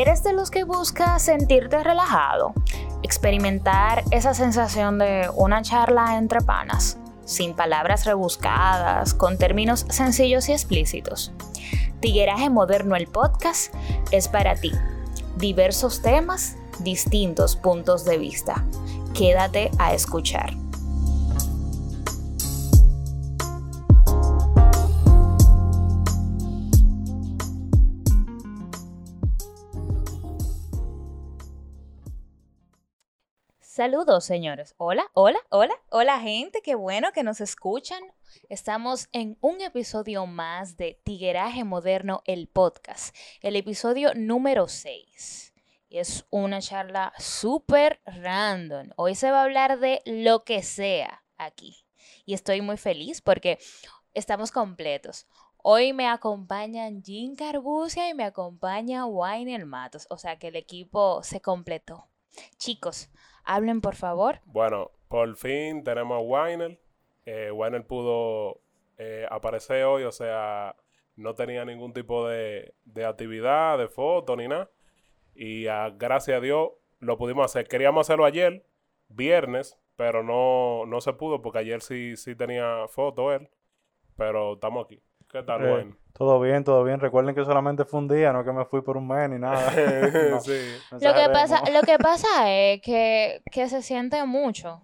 ¿Eres de los que busca sentirte relajado? Experimentar esa sensación de una charla entre panas, sin palabras rebuscadas, con términos sencillos y explícitos. Tigueraje Moderno el podcast es para ti. Diversos temas, distintos puntos de vista. Quédate a escuchar. Saludos, señores. Hola, hola, hola, hola, gente. Qué bueno que nos escuchan. Estamos en un episodio más de Tigueraje Moderno, el podcast, el episodio número 6. Y es una charla súper random. Hoy se va a hablar de lo que sea aquí. Y estoy muy feliz porque estamos completos. Hoy me acompañan Jean Carbucia y me acompaña Wayne Matos. O sea que el equipo se completó. Chicos, Hablen, por favor. Bueno, por fin tenemos a Weiner. Eh, pudo eh, aparecer hoy, o sea, no tenía ningún tipo de, actividad, de foto ni nada. Y gracias a Dios lo pudimos hacer. Queríamos hacerlo ayer, viernes, pero no, no se pudo porque ayer sí, sí tenía foto él. Pero estamos aquí. ¿Qué tal, eh, Todo bien, todo bien. Recuerden que solamente fue un día, no que me fui por un mes ni nada. lo, que pasa, lo que pasa es que, se siente mucho.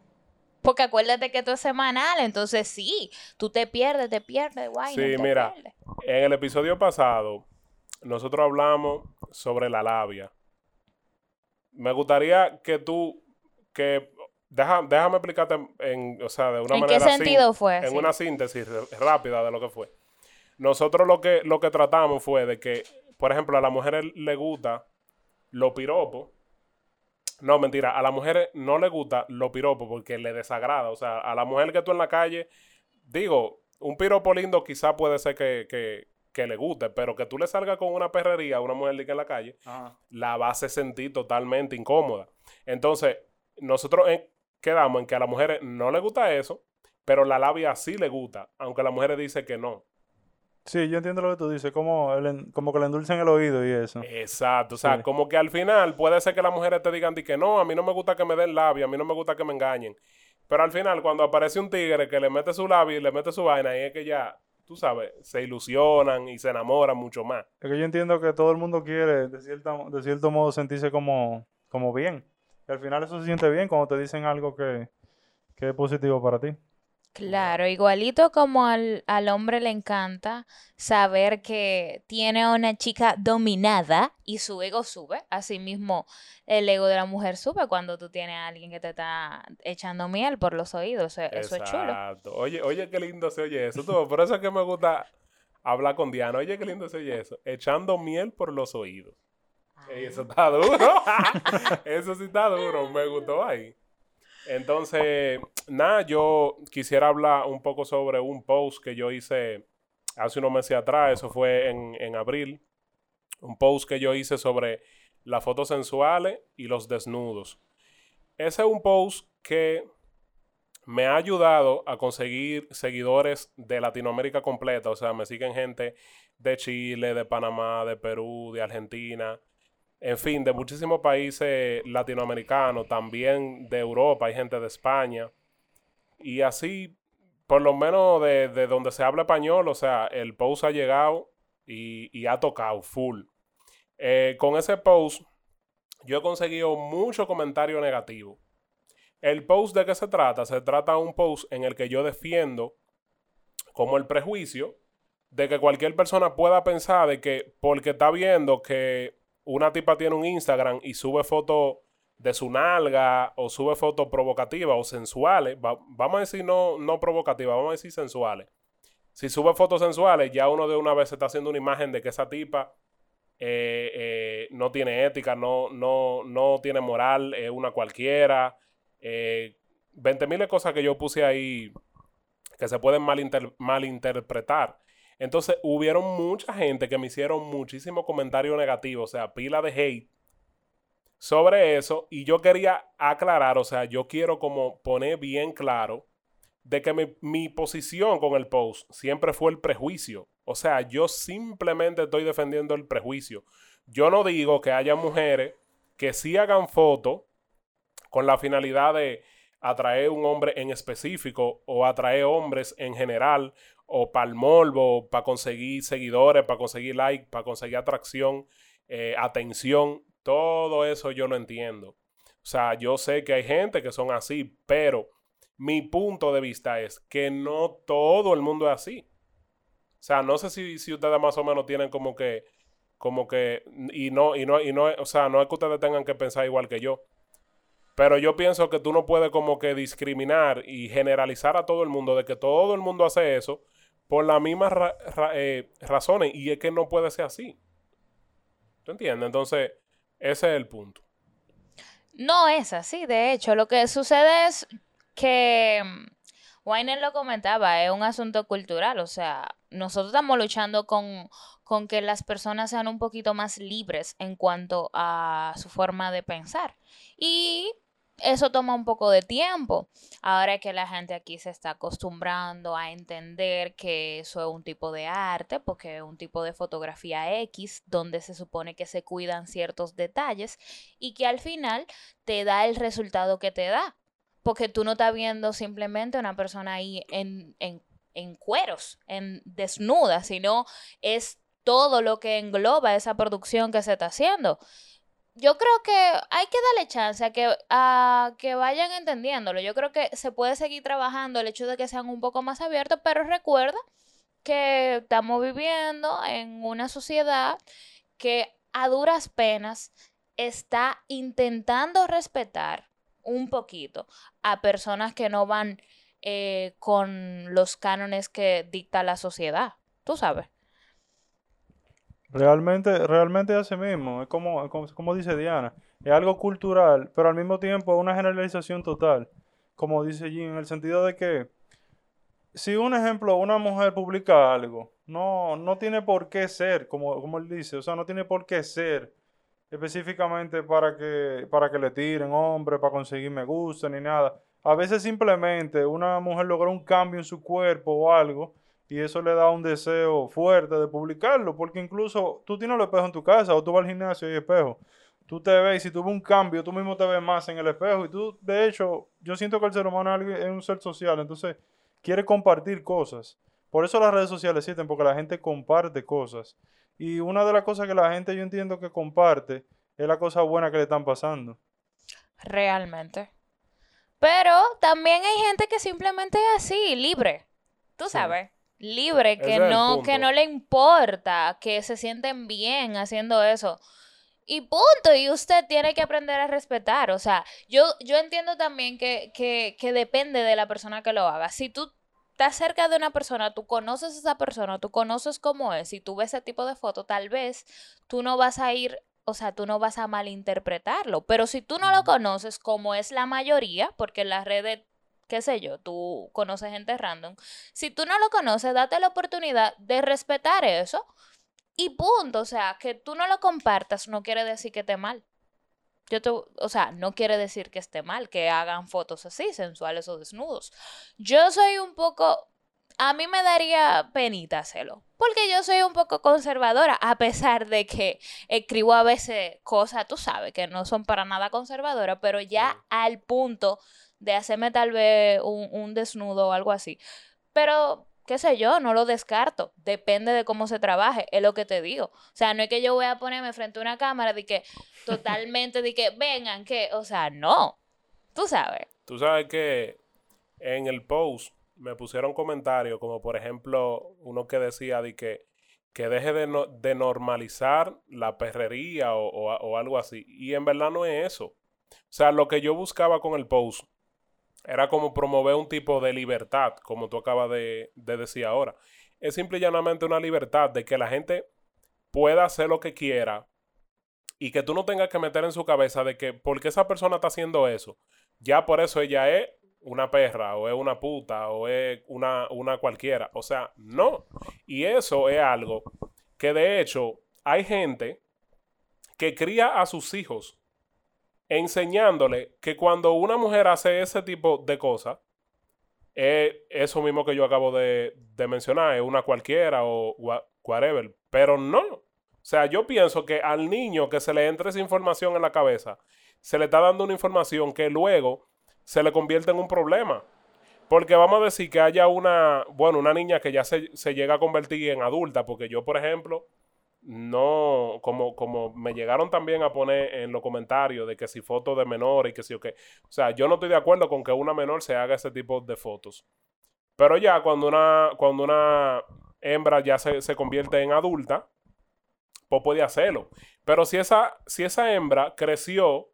Porque acuérdate que esto es semanal, entonces sí, tú te pierdes, te pierdes, guay. Sí, mira, en el episodio pasado, nosotros hablamos sobre la labia. Me gustaría que tú, que déjame explicarte en, o sea, de una manera. ¿En qué sentido fue? En una síntesis rápida de lo que fue. Nosotros lo que, lo que tratamos fue de que, por ejemplo, a las mujeres le gusta lo piropo. No, mentira, a las mujeres no le gusta lo piropo porque le desagrada. O sea, a la mujer que tú en la calle, digo, un piropo lindo quizá puede ser que, le guste, pero que tú le salgas con una perrería a una mujer que en la calle, la vas a sentir totalmente incómoda. Entonces, nosotros quedamos en que a las mujeres no le gusta eso, pero la labia sí le gusta, aunque la mujer dice que no. Sí, yo entiendo lo que tú dices, como, el, como que le endulcen el oído y eso. Exacto, o sea, como que al final puede ser que las mujeres te digan que no, a mí no me gusta que me den labio, a mí no me gusta que me engañen. Pero al final, cuando aparece un tigre que le mete su labio y le mete su vaina, ahí es que ya, tú sabes, se ilusionan y se enamoran mucho más. Es que yo entiendo que todo el mundo quiere, de, cierta, de cierto modo, sentirse como, como bien. Y al final eso se siente bien cuando te dicen algo que, que es positivo para ti. Claro, igualito como al, hombre le encanta saber que tiene a una chica dominada y su ego sube, asimismo el ego de la mujer sube cuando tú tienes a alguien que te está echando miel por los oídos, eso, es chulo. Oye, oye, qué lindo se oye eso, por eso es que me gusta hablar con Diana, oye, qué lindo se oye eso, echando miel por los oídos. eso ah. está duro, eso sí está duro, me gustó ahí. Entonces, nada, yo quisiera hablar un poco sobre un post que yo hice hace unos meses atrás, eso fue en, abril, un post que yo hice sobre las fotos sensuales y los desnudos. Ese es un post que me ha ayudado a conseguir seguidores de Latinoamérica completa, o sea, me siguen gente de Chile, de Panamá, de Perú, de Argentina, en fin, de muchísimos países latinoamericanos, también de Europa, hay gente de España. Y así, por lo menos de, donde se habla español, o sea, el post ha llegado y, ha tocado full. Eh, con ese post, yo he conseguido mucho comentario negativo. El post de qué se trata? Se trata de un post en el que yo defiendo como el prejuicio de que cualquier persona pueda pensar de que porque está viendo que una tipa tiene un Instagram y sube fotos de su nalga o sube fotos provocativas o sensuales, vamos a decir no, no provocativas, vamos a decir sensuales. Si sube fotos sensuales, ya uno de una vez se está haciendo una imagen de que esa tipa eh, eh, no tiene ética, no, no, no tiene moral, es una cualquiera. Eh, 20 mil cosas que yo puse ahí que se pueden malinterpretar. Entonces, hubieron mucha gente que me hicieron muchísimo comentario negativo, o sea, pila de hate sobre eso. Y yo quería aclarar, o sea, yo quiero como poner bien claro de que mi, mi posición con el post siempre fue el prejuicio. O sea, yo simplemente estoy defendiendo el prejuicio. Yo no digo que haya mujeres que sí hagan fotos con la finalidad de atraer un hombre en específico o atraer hombres en general o para el morbo, para conseguir seguidores, para conseguir like, para conseguir atracción, eh, atención, todo eso yo no entiendo. O sea, yo sé que hay gente que son así, pero mi punto de vista es que no todo el mundo es así. O sea, no sé si, si ustedes más o menos tienen como que, como que, y no, y no, y no, o sea, no es que ustedes tengan que pensar igual que yo. Pero yo pienso que tú no puedes como que discriminar y generalizar a todo el mundo de que todo el mundo hace eso por las mismas eh, razones y es que no puede ser así. ¿Tú entiendes? Entonces, ese es el punto. No es así, de hecho, lo que sucede es que mm, Weiner lo comentaba, es un asunto cultural, o sea, nosotros estamos luchando con, con que las personas sean un poquito más libres en cuanto a su forma de pensar. Y eso toma un poco de tiempo. Ahora que la gente aquí se está acostumbrando a entender que eso es un tipo de arte, porque es un tipo de fotografía X, donde se supone que se cuidan ciertos detalles y que al final te da el resultado que te da. Porque tú no estás viendo simplemente una persona ahí en, en, en cueros, en desnuda, sino es todo lo que engloba esa producción que se está haciendo yo creo que hay que darle chance a que, a que vayan entendiéndolo. Yo creo que se puede seguir trabajando el hecho de que sean un poco más abiertos, pero recuerda que estamos viviendo en una sociedad que a duras penas está intentando respetar un poquito a personas que no van eh, con los cánones que dicta la sociedad. Tú sabes. Realmente, realmente así mismo, es como, como, dice Diana, es algo cultural, pero al mismo tiempo una generalización total, como dice Jim, en el sentido de que si un ejemplo, una mujer publica algo, no, no tiene por qué ser, como, como él dice, o sea, no tiene por qué ser específicamente para que, para que le tiren hombre, para conseguir me gusta, ni nada. A veces simplemente una mujer logra un cambio en su cuerpo o algo y eso le da un deseo fuerte de publicarlo, porque incluso tú tienes los espejos en tu casa o tú vas al gimnasio y hay espejo. Tú te ves y si tuvo un cambio, tú mismo te ves más en el espejo y tú, de hecho, yo siento que el ser humano es un ser social, entonces quiere compartir cosas. Por eso las redes sociales existen, porque la gente comparte cosas. Y una de las cosas que la gente yo entiendo que comparte es la cosa buena que le están pasando. Realmente. Pero también hay gente que simplemente es así, libre. Tú sabes libre, que no, que no le importa, que se sienten bien haciendo eso. Y punto, y usted tiene que aprender a respetar. O sea, yo, yo entiendo también que, que, que depende de la persona que lo haga. Si tú estás cerca de una persona, tú conoces a esa persona, tú conoces cómo es, si tú ves ese tipo de foto, tal vez tú no vas a ir, o sea, tú no vas a malinterpretarlo. Pero si tú no lo conoces, como es la mayoría, porque en las redes qué sé yo, tú conoces gente random. Si tú no lo conoces, date la oportunidad de respetar eso y punto. O sea, que tú no lo compartas no quiere decir que esté mal. Yo te, o sea, no quiere decir que esté mal que hagan fotos así, sensuales o desnudos. Yo soy un poco, a mí me daría penita hacerlo, porque yo soy un poco conservadora, a pesar de que escribo a veces cosas, tú sabes, que no son para nada conservadoras, pero ya al punto de hacerme tal vez un, desnudo o algo así. Pero qué sé yo, no lo descarto. Depende de cómo se trabaje, es lo que te digo. O sea, no es que yo voy a ponerme frente a una cámara de que totalmente de que vengan, que, o sea, no. Tú sabes. Tú sabes que en el post me pusieron comentarios como por ejemplo uno que decía de que, que deje de, de normalizar la perrería o, o algo así. Y en verdad no es eso. O sea, lo que yo buscaba con el post era como promover un tipo de libertad, como tú acabas de, decir ahora. Es simple y llanamente una libertad de que la gente pueda hacer lo que quiera y que tú no tengas que meter en su cabeza de que porque esa persona está haciendo eso, ya por eso ella es una perra o es una puta o es una, una cualquiera. O sea, no. Y eso es algo que de hecho hay gente que cría a sus hijos enseñándole que cuando una mujer hace ese tipo de cosas, es eso mismo que yo acabo de, mencionar, es una cualquiera o whatever. Pero no. O sea, yo pienso que al niño que se le entre esa información en la cabeza, se le está dando una información que luego se le convierte en un problema. Porque vamos a decir que haya una, bueno, una niña que ya se, se llega a convertir en adulta, porque yo, por ejemplo, no, como, como me llegaron también a poner en los comentarios de que si fotos de menor y que si o qué. O sea, yo no estoy de acuerdo con que una menor se haga ese tipo de fotos. Pero ya cuando una, cuando una hembra ya se, se convierte en adulta, pues puede hacerlo. Pero si esa, si esa hembra creció,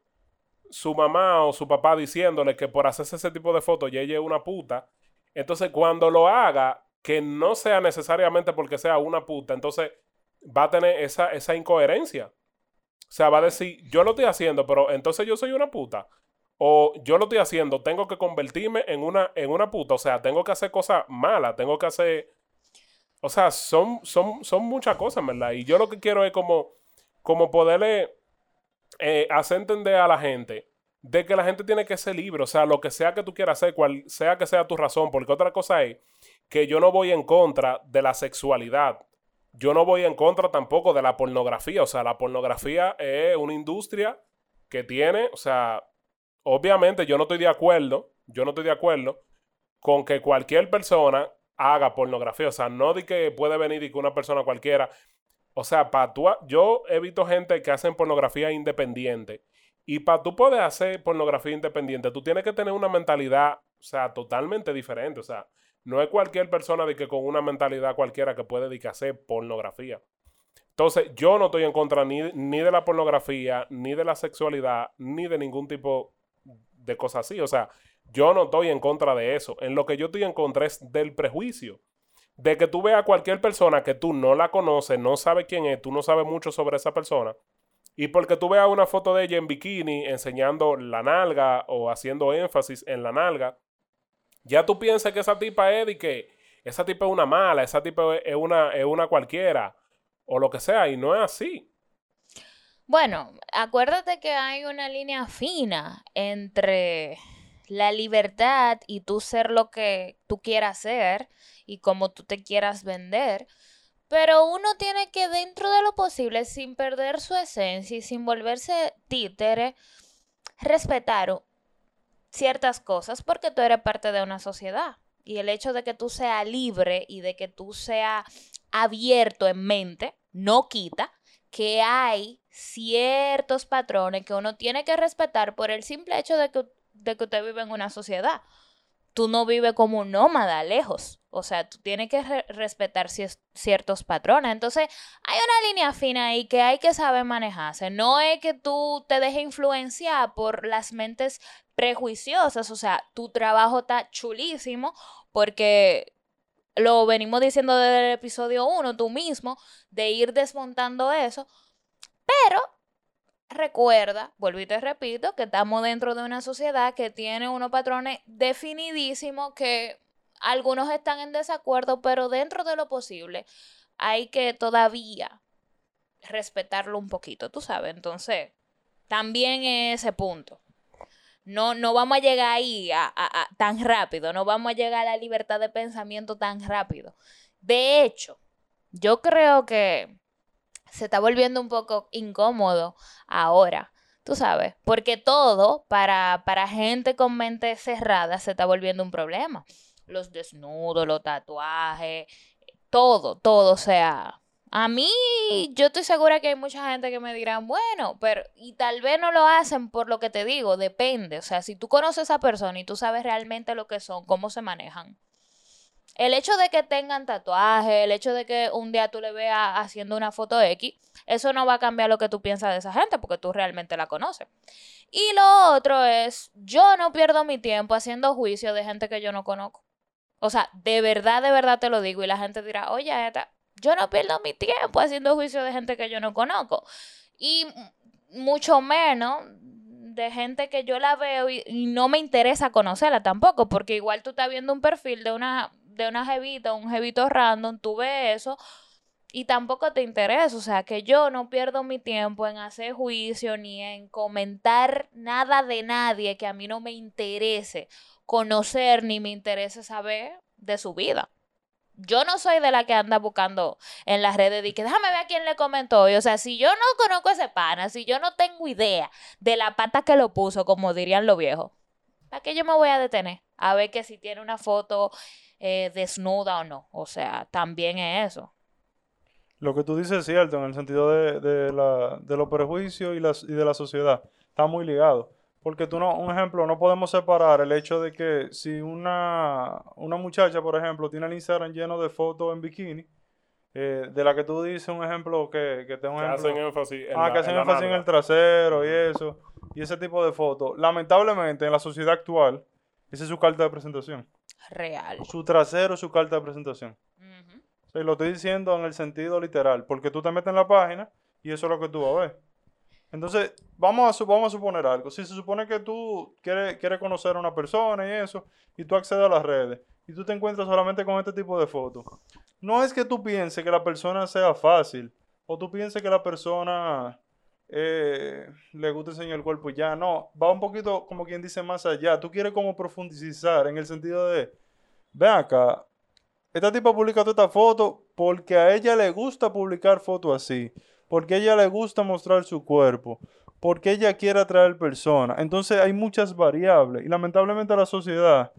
su mamá o su papá diciéndole que por hacerse ese tipo de fotos ya ella es una puta, entonces cuando lo haga, que no sea necesariamente porque sea una puta, entonces va a tener esa, esa incoherencia. O sea, va a decir, yo lo estoy haciendo, pero entonces yo soy una puta. O yo lo estoy haciendo, tengo que convertirme en una, en una puta. O sea, tengo que hacer cosas malas, tengo que hacer... O sea, son, son, son muchas cosas, ¿verdad? Y yo lo que quiero es como, como poderle eh, hacer entender a la gente de que la gente tiene que ser libre. O sea, lo que sea que tú quieras hacer, cual sea que sea tu razón. Porque otra cosa es que yo no voy en contra de la sexualidad yo no voy en contra tampoco de la pornografía. O sea, la pornografía es una industria que tiene, o sea, obviamente yo no estoy de acuerdo, yo no estoy de acuerdo con que cualquier persona haga pornografía. O sea, no de que puede venir y que una persona cualquiera. O sea, para tú, yo he visto gente que hacen pornografía independiente. Y para tú poder hacer pornografía independiente, tú tienes que tener una mentalidad, o sea, totalmente diferente. O sea, no es cualquier persona de que con una mentalidad cualquiera que puede dedicarse a hacer pornografía. Entonces, yo no estoy en contra ni, ni, de la pornografía, ni de la sexualidad, ni de ningún tipo de cosas así. O sea, yo no estoy en contra de eso. En lo que yo estoy en contra es del prejuicio. De que tú veas a cualquier persona que tú no la conoces, no sabes quién es, tú no sabes mucho sobre esa persona. Y porque tú veas una foto de ella en bikini enseñando la nalga o haciendo énfasis en la nalga, ya tú piensas que esa tipa es y que esa tipa es una mala, esa tipa es una, es una cualquiera, o lo que sea, y no es así. Bueno, acuérdate que hay una línea fina entre la libertad y tú ser lo que tú quieras ser y como tú te quieras vender. Pero uno tiene que, dentro de lo posible, sin perder su esencia y sin volverse títere, respetar ciertas cosas porque tú eres parte de una sociedad. Y el hecho de que tú seas libre y de que tú seas abierto en mente no quita que hay ciertos patrones que uno tiene que respetar por el simple hecho de que, de que usted vive en una sociedad. Tú no vives como un nómada lejos. O sea, tú tienes que respetar ciertos patrones. Entonces, hay una línea fina ahí que hay que saber manejarse. No es que tú te dejes influenciar por las mentes prejuiciosas. O sea, tu trabajo está chulísimo porque lo venimos diciendo desde el episodio 1, tú mismo, de ir desmontando eso. Pero recuerda, vuelvo y te repito, que estamos dentro de una sociedad que tiene unos patrones definidísimos que algunos están en desacuerdo, pero dentro de lo posible hay que todavía respetarlo un poquito, tú sabes. Entonces, también ese punto. No, no vamos a llegar ahí a, tan rápido, no vamos a llegar a la libertad de pensamiento tan rápido. De hecho, yo creo que se está volviendo un poco incómodo ahora, tú sabes, porque todo para, para gente con mente cerrada se está volviendo un problema. Los desnudos, los tatuajes, todo, todo, sea, a mí, yo estoy segura que hay mucha gente que me dirá, bueno, pero, y tal vez no lo hacen por lo que te digo, depende. O sea, si tú conoces a esa persona y tú sabes realmente lo que son, cómo se manejan. El hecho de que tengan tatuaje, el hecho de que un día tú le veas haciendo una foto X, eso no va a cambiar lo que tú piensas de esa gente porque tú realmente la conoces. Y lo otro es, yo no pierdo mi tiempo haciendo juicio de gente que yo no conozco. O sea, de verdad, de verdad te lo digo y la gente dirá, oye, esta, yo no pierdo mi tiempo haciendo juicio de gente que yo no conozco. Y mucho menos de gente que yo la veo y, no me interesa conocerla tampoco, porque igual tú estás viendo un perfil de una, de una jevita, un jevito random, tú ves eso y tampoco te interesa. O sea, que yo no pierdo mi tiempo en hacer juicio ni en comentar nada de nadie que a mí no me interese conocer ni me interese saber de su vida. Yo no soy de la que anda buscando en las redes y que déjame ver a quién le comentó hoy. O sea, si yo no conozco ese pana, si yo no tengo idea de la pata que lo puso, como dirían los viejos, ¿para qué yo me voy a detener? A ver que si tiene una foto eh, desnuda o no. O sea, también es eso. Lo que tú dices es cierto en el sentido de, de, la, de los prejuicios y, las, y de la sociedad. Está muy ligado. Porque tú no, un ejemplo, no podemos separar el hecho de que si una, una muchacha, por ejemplo, tiene el Instagram lleno de fotos en bikini, eh, de la que tú dices un ejemplo que, que tengo un Que ejemplo. hacen énfasis en Ah, la- que hacen en énfasis en el trasero y eso, y ese tipo de fotos. Lamentablemente, en la sociedad actual, esa es su carta de presentación. Real. Su trasero es su carta de presentación. Ujú. O sea, y lo estoy diciendo en el sentido literal, porque tú te metes en la página y eso es lo que tú vas a ver. Entonces, vamos a, suponer algo. Si se supone que tú quieres, quieres conocer a una persona y eso, y tú accedes a las redes, y tú te encuentras solamente con este tipo de fotos, no es que tú pienses que la persona sea fácil, o tú pienses que la persona eh, le gusta enseñar el cuerpo y ya, no, va un poquito como quien dice más allá. Tú quieres como profundizar en el sentido de, ven acá, esta tipa publica toda esta foto porque a ella le gusta publicar fotos así, porque ella le gusta mostrar su cuerpo, porque ella quiere atraer personas. Entonces hay muchas variables y lamentablemente la sociedad,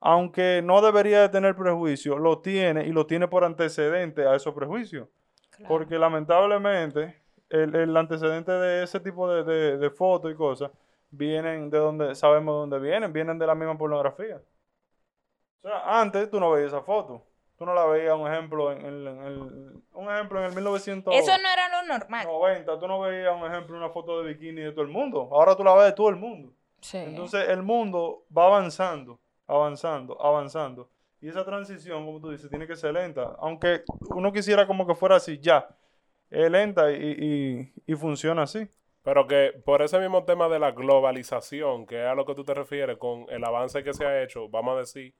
aunque no debería de tener prejuicio, lo tiene y lo tiene por antecedente a esos prejuicios. Claro. Porque lamentablemente el, el antecedente de ese tipo de, de- de fotos y cosas vienen de donde sabemos de dónde vienen, vienen de la misma pornografía. O sea, antes tú no veías esa foto. Tú no la veías, un ejemplo, en, el- en el, un ejemplo en el 1990, Eso no era lo normal. tú no veías, un ejemplo, una foto de bikini de todo el mundo. Ahora tú la ves de todo el mundo. Sí. Entonces el mundo va avanzando, avanzando, avanzando. Y esa transición, como tú dices, tiene que ser lenta. Aunque uno quisiera como que fuera así, ya. Es lenta y, y- y funciona así. Pero que por ese mismo tema de la globalización, que es a lo que tú te refieres con el avance que se ha hecho, vamos a decir,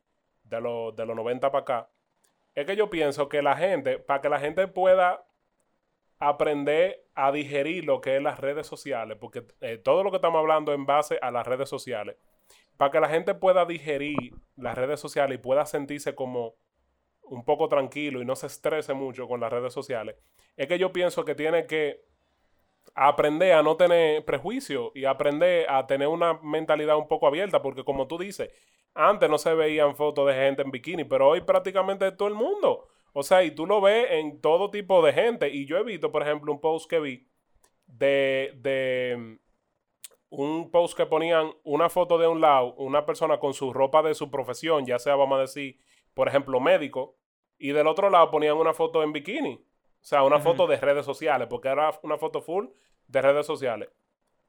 de, los de los 90 para acá, es que yo pienso que la gente, para que la gente pueda aprender a digerir lo que es las redes sociales, porque eh, todo lo que estamos hablando en base a las redes sociales, para que la gente pueda digerir las redes sociales y pueda sentirse como un poco tranquilo y no se estrese mucho con las redes sociales, es que yo pienso que tiene que aprender a no tener prejuicio y aprender a tener una mentalidad un poco abierta, porque como tú dices, antes no se veían fotos de gente en bikini, pero hoy prácticamente todo el mundo. O sea, y tú lo ves en todo tipo de gente. Y yo he visto, por ejemplo, un post que vi de, de mm, un post que ponían una foto de un lado, una persona con su ropa de su profesión, ya sea, vamos a decir, por ejemplo, médico, y del otro lado ponían una foto en bikini. O sea, una foto de redes sociales, porque era una foto full de redes sociales.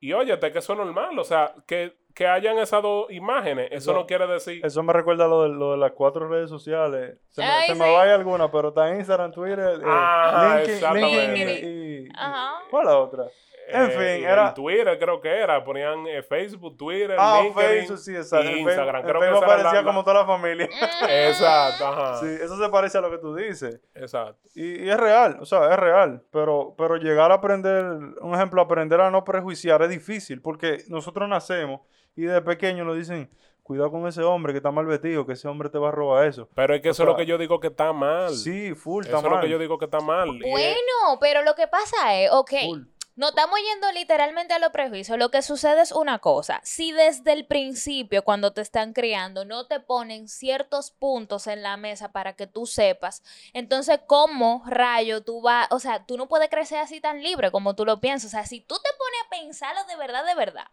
Y óyete, que eso es normal. O sea, que, que hayan esas dos imágenes, eso, Eso- no quiere decir. Eso me recuerda lo de, lo de las cuatro redes sociales. Se me, se sí. me vaya alguna, pero está Instagram, Twitter, eh, Ah, LinkedIn, y, y- Ajá. ¿Cuál es la otra? En eh, fin, era- Twitter creo que era. Ponían eh, Facebook, Twitter, Ah, LinkedIn Facebook, sí, exacto. y Instagram. Creo que Facebook era parecía la- como toda la familia. Exacto, ajá. Sí, eso se parece a lo que tú dices. Exacto. Y, y es real, o sea, es real, pero, pero llegar a aprender, un ejemplo, aprender a no prejuiciar es difícil, porque nosotros nacemos y de pequeño nos dicen, cuidado con ese hombre que está mal vestido, que ese hombre te va a robar eso. Pero es que O eso es lo que yo digo que está mal. Sí, full, eso está es lo mal. que yo digo que está mal. Bueno, pero lo que pasa es, ok, full. No estamos yendo literalmente a los prejuicios. Lo que sucede es una cosa. Si desde el principio, cuando te están criando, no te ponen ciertos puntos en la mesa para que tú sepas, entonces, ¿cómo rayo tú vas? O sea, tú no puedes crecer así tan libre como tú lo piensas. O sea, si tú te pones a pensarlo de verdad, de verdad.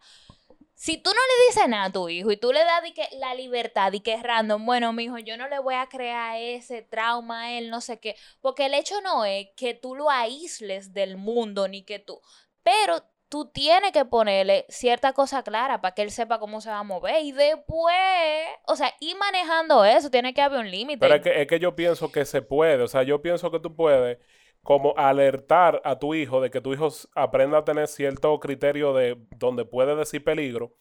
Si tú no le dices nada a tu hijo y tú le das que la libertad y que es random, bueno, mijo, yo no le voy a crear ese trauma a él, no sé qué, porque el hecho no es que tú lo aísles del mundo ni que tú, pero tú tienes que ponerle cierta cosa clara para que él sepa cómo se va a mover y después, o sea, ir manejando eso, tiene que haber un límite. Pero es que, es que yo pienso que se puede. O sea, yo pienso que tú puedes como alertar a tu hijo de que tu hijo aprenda a tener cierto criterio de donde puede decir peligro,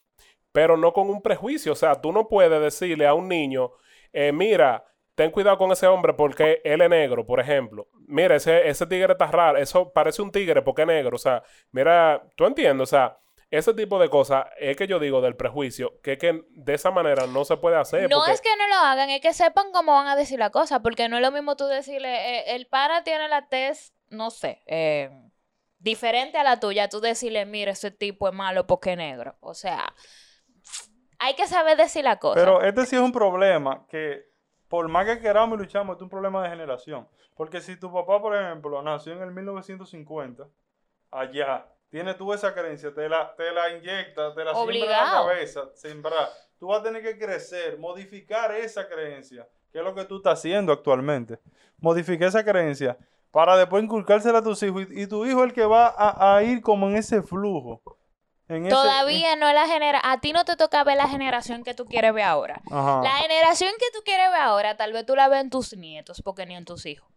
pero no con un prejuicio. O sea, tú no puedes decirle a un niño, eh, mira, ten cuidado con ese hombre porque él es negro, por ejemplo. Mira, ese, ese tigre está raro. Eso parece un tigre porque es negro. O sea, mira, tú entiendes. O sea, ese tipo de cosas es que yo digo del prejuicio, que es que de esa manera no se puede hacer. No porque- es que no lo hagan, es que sepan cómo van a decir la cosa, porque no es lo mismo tú decirle, eh, el pana tiene la tez, no sé, eh, diferente a la tuya, tú decirle, mira, ese tipo es malo porque es negro. O sea, hay que saber decir la cosa. Pero este sí es un problema que, por más que queramos y luchamos, este es un problema de generación. Porque si tu papá, por ejemplo, nació en el 1950, allá, tiene tú esa creencia, te la, te la inyecta, te la siembra en la cabeza, sembrar. Tú vas a tener que crecer, modificar esa creencia, que es lo que tú estás haciendo actualmente. Modificar esa creencia para después inculcársela a tus hijos. Y, y tu hijo es el que va a, a ir como en ese flujo. En ese- Todavía no es la generación, a ti no te toca ver la generación que tú quieres ver ahora. Ajá. La generación que tú quieres ver ahora, tal vez tú la ves en tus nietos, porque ni en tus hijos.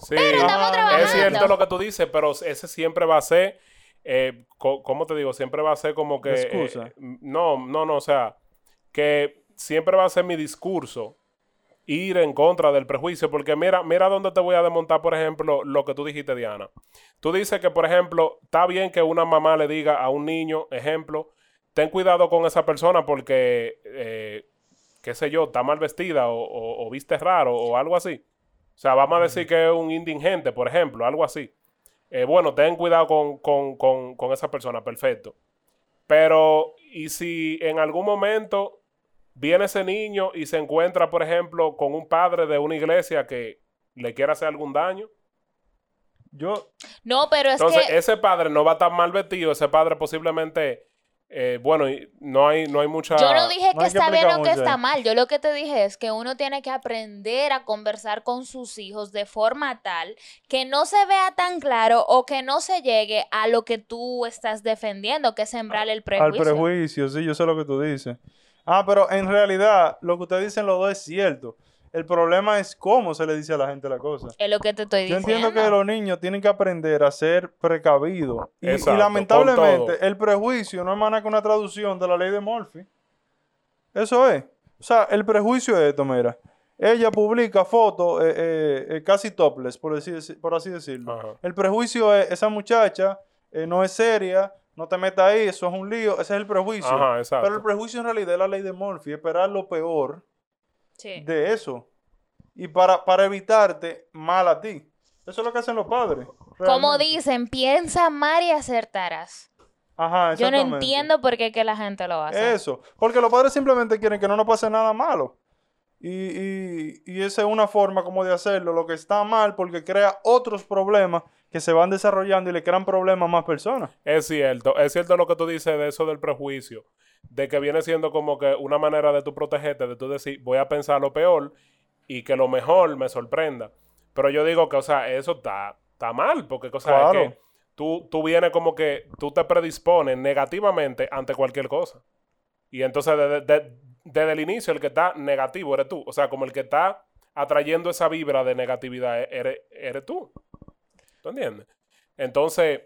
Sí, estamos trabajando. es cierto lo que tú dices, pero ese siempre va a ser, eh, co- ¿cómo te digo? Siempre va a ser como que... Excusa. eh, no, no, no, o sea, que siempre va a ser mi discurso ir en contra del prejuicio, porque mira, mira dónde te voy a desmontar, por ejemplo, lo que tú dijiste, Diana. Tú dices que, por ejemplo, está bien que una mamá le diga a un niño, ejemplo, ten cuidado con esa persona porque, eh, qué sé yo, está mal vestida o, o, o viste raro o algo así. O sea, vamos a decir que es un indigente, por ejemplo, algo así. Eh, bueno, ten cuidado con, con, con, con esa persona, perfecto. Pero, ¿y si en algún momento viene ese niño y se encuentra, por ejemplo, con un padre de una iglesia que le quiera hacer algún daño? Yo, No, pero es Entonces, que... ese padre no va a estar mal vestido, ese padre posiblemente, eh, bueno, y no hay, no hay mucha... Yo no dije no que está bien o que está mal. Yo lo que te dije es que uno tiene que aprender a conversar con sus hijos de forma tal que no se vea tan claro o que no se llegue a lo que tú estás defendiendo, que es sembrar el al prejuicio. prejuicio, sí, yo sé lo que tú dices. Ah, pero en realidad, lo que ustedes dicen los dos es cierto. El problema es cómo se le dice a la gente la cosa. Es lo que te estoy Yo diciendo. entiendo que los niños tienen que aprender a ser precavidos. Y, Exacto, con lamentablemente, el prejuicio no es más nada que una traducción de la ley de Murphy. Eso es. O sea, el prejuicio es esto, mira. Ella publica fotos eh, eh, eh, casi topless, por, decir, por así decirlo. Ajá. El prejuicio es, esa muchacha eh, no es seria, no te metas ahí, eso es un lío, ese es el prejuicio. Ajá. Pero el prejuicio en realidad es la ley de Murphy, esperar lo peor Sí. de eso. Y para, para evitarte mal a ti. Eso es lo que hacen los padres. Como dicen, piensa mal y acertarás. Ajá, Yo no entiendo por qué que la gente lo hace. Eso. Porque los padres simplemente quieren que no nos pase nada malo. Y, y, y esa es una forma como de hacerlo. Lo que está mal porque crea otros problemas que se van desarrollando y le crean problemas a más personas. Es cierto, es cierto lo que tú dices de eso del prejuicio, de que viene siendo como que una manera de tú protegerte, de tú decir, voy a pensar lo peor y que lo mejor me sorprenda. Pero yo digo que, o sea, eso está, está mal, porque, o sea, es que tú, tú vienes como que tú te predispones negativamente ante cualquier cosa. Y entonces, desde, de- desde el inicio, el que está negativo eres tú. O sea, como el que está atrayendo esa vibra de negatividad e- eres, eres tú. ¿Tú entiendes? Entonces,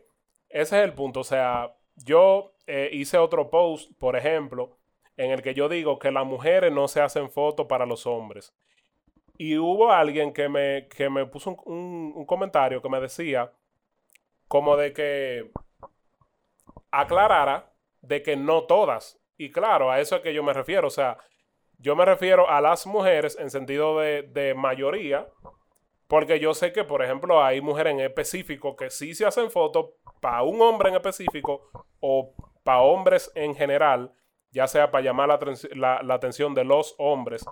ese es el punto. O sea, yo eh, hice otro post, por ejemplo, en el que yo digo que las mujeres no se hacen fotos para los hombres. Y hubo alguien que me, que me puso un, un- un comentario que me decía como de que aclarara de que no todas. Y claro, a eso es que yo me refiero. O sea, yo me refiero a las mujeres en sentido de, de mayoría, porque yo sé que, por ejemplo, hay mujeres en específico que sí se hacen fotos para un hombre en específico o para hombres en general, ya sea para llamar la, la- atención de los hombres.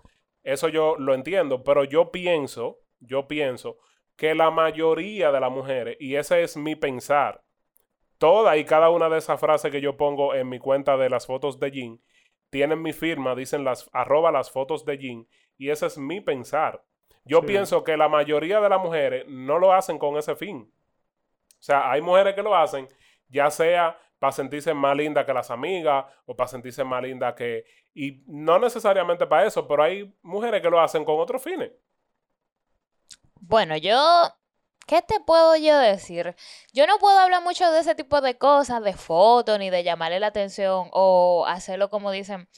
Eso yo lo entiendo, pero yo pienso, yo pienso que la mayoría de las mujeres, y ese es mi pensar, toda y cada una de esas frases que yo pongo en mi cuenta de las fotos de Jin, tienen mi firma, dicen las arroba las fotos de Jin, y ese es mi pensar. Yo Sí. pienso que la mayoría de las mujeres no lo hacen con ese fin. O sea, hay mujeres que lo hacen, ya sea para sentirse más linda que las amigas o para sentirse más linda que... Y no necesariamente para eso, pero hay mujeres que lo hacen con otros fines. Bueno, yo, ¿qué te puedo yo decir? Yo no puedo hablar mucho de ese tipo de cosas, de fotos, ni de llamarle la atención o hacerlo como dicen,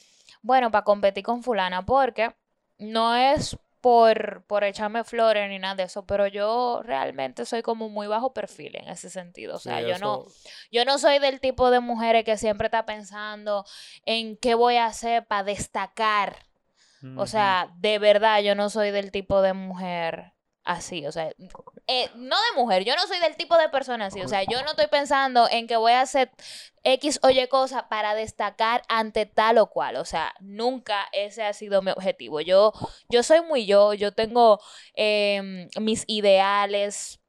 bueno, para competir con fulana, porque no es por, por echarme flores ni nada de eso, pero yo realmente soy como muy bajo perfil en ese sentido. O Sí, sea, yo no, yo no soy del tipo de mujeres que siempre está pensando en qué voy a hacer para destacar. O sea, de verdad, yo no soy del tipo de mujer así. O sea, eh, no de mujer, yo no soy del tipo de persona así. O sea, yo no estoy pensando en que voy a hacer X o Y cosa para destacar ante tal o cual. O sea, nunca ese ha sido mi objetivo. Yo, yo soy muy yo, yo tengo em, mis ideales,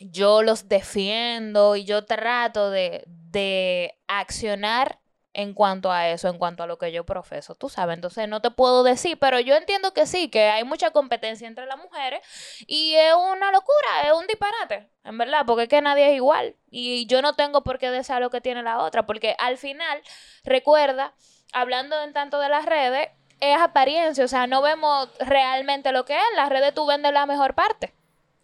yo los defiendo y yo trato de, de accionar en cuanto a eso, en cuanto a lo que yo profeso, tú sabes, entonces no te puedo decir, pero yo entiendo que sí, que hay mucha competencia entre las mujeres y es una locura, es un disparate, en verdad, porque es que nadie es igual y yo no tengo por qué desear lo que tiene la otra, porque al final, recuerda, hablando en tanto de las redes, es apariencia, o sea, no vemos realmente lo que es, en las redes tú vendes la mejor parte.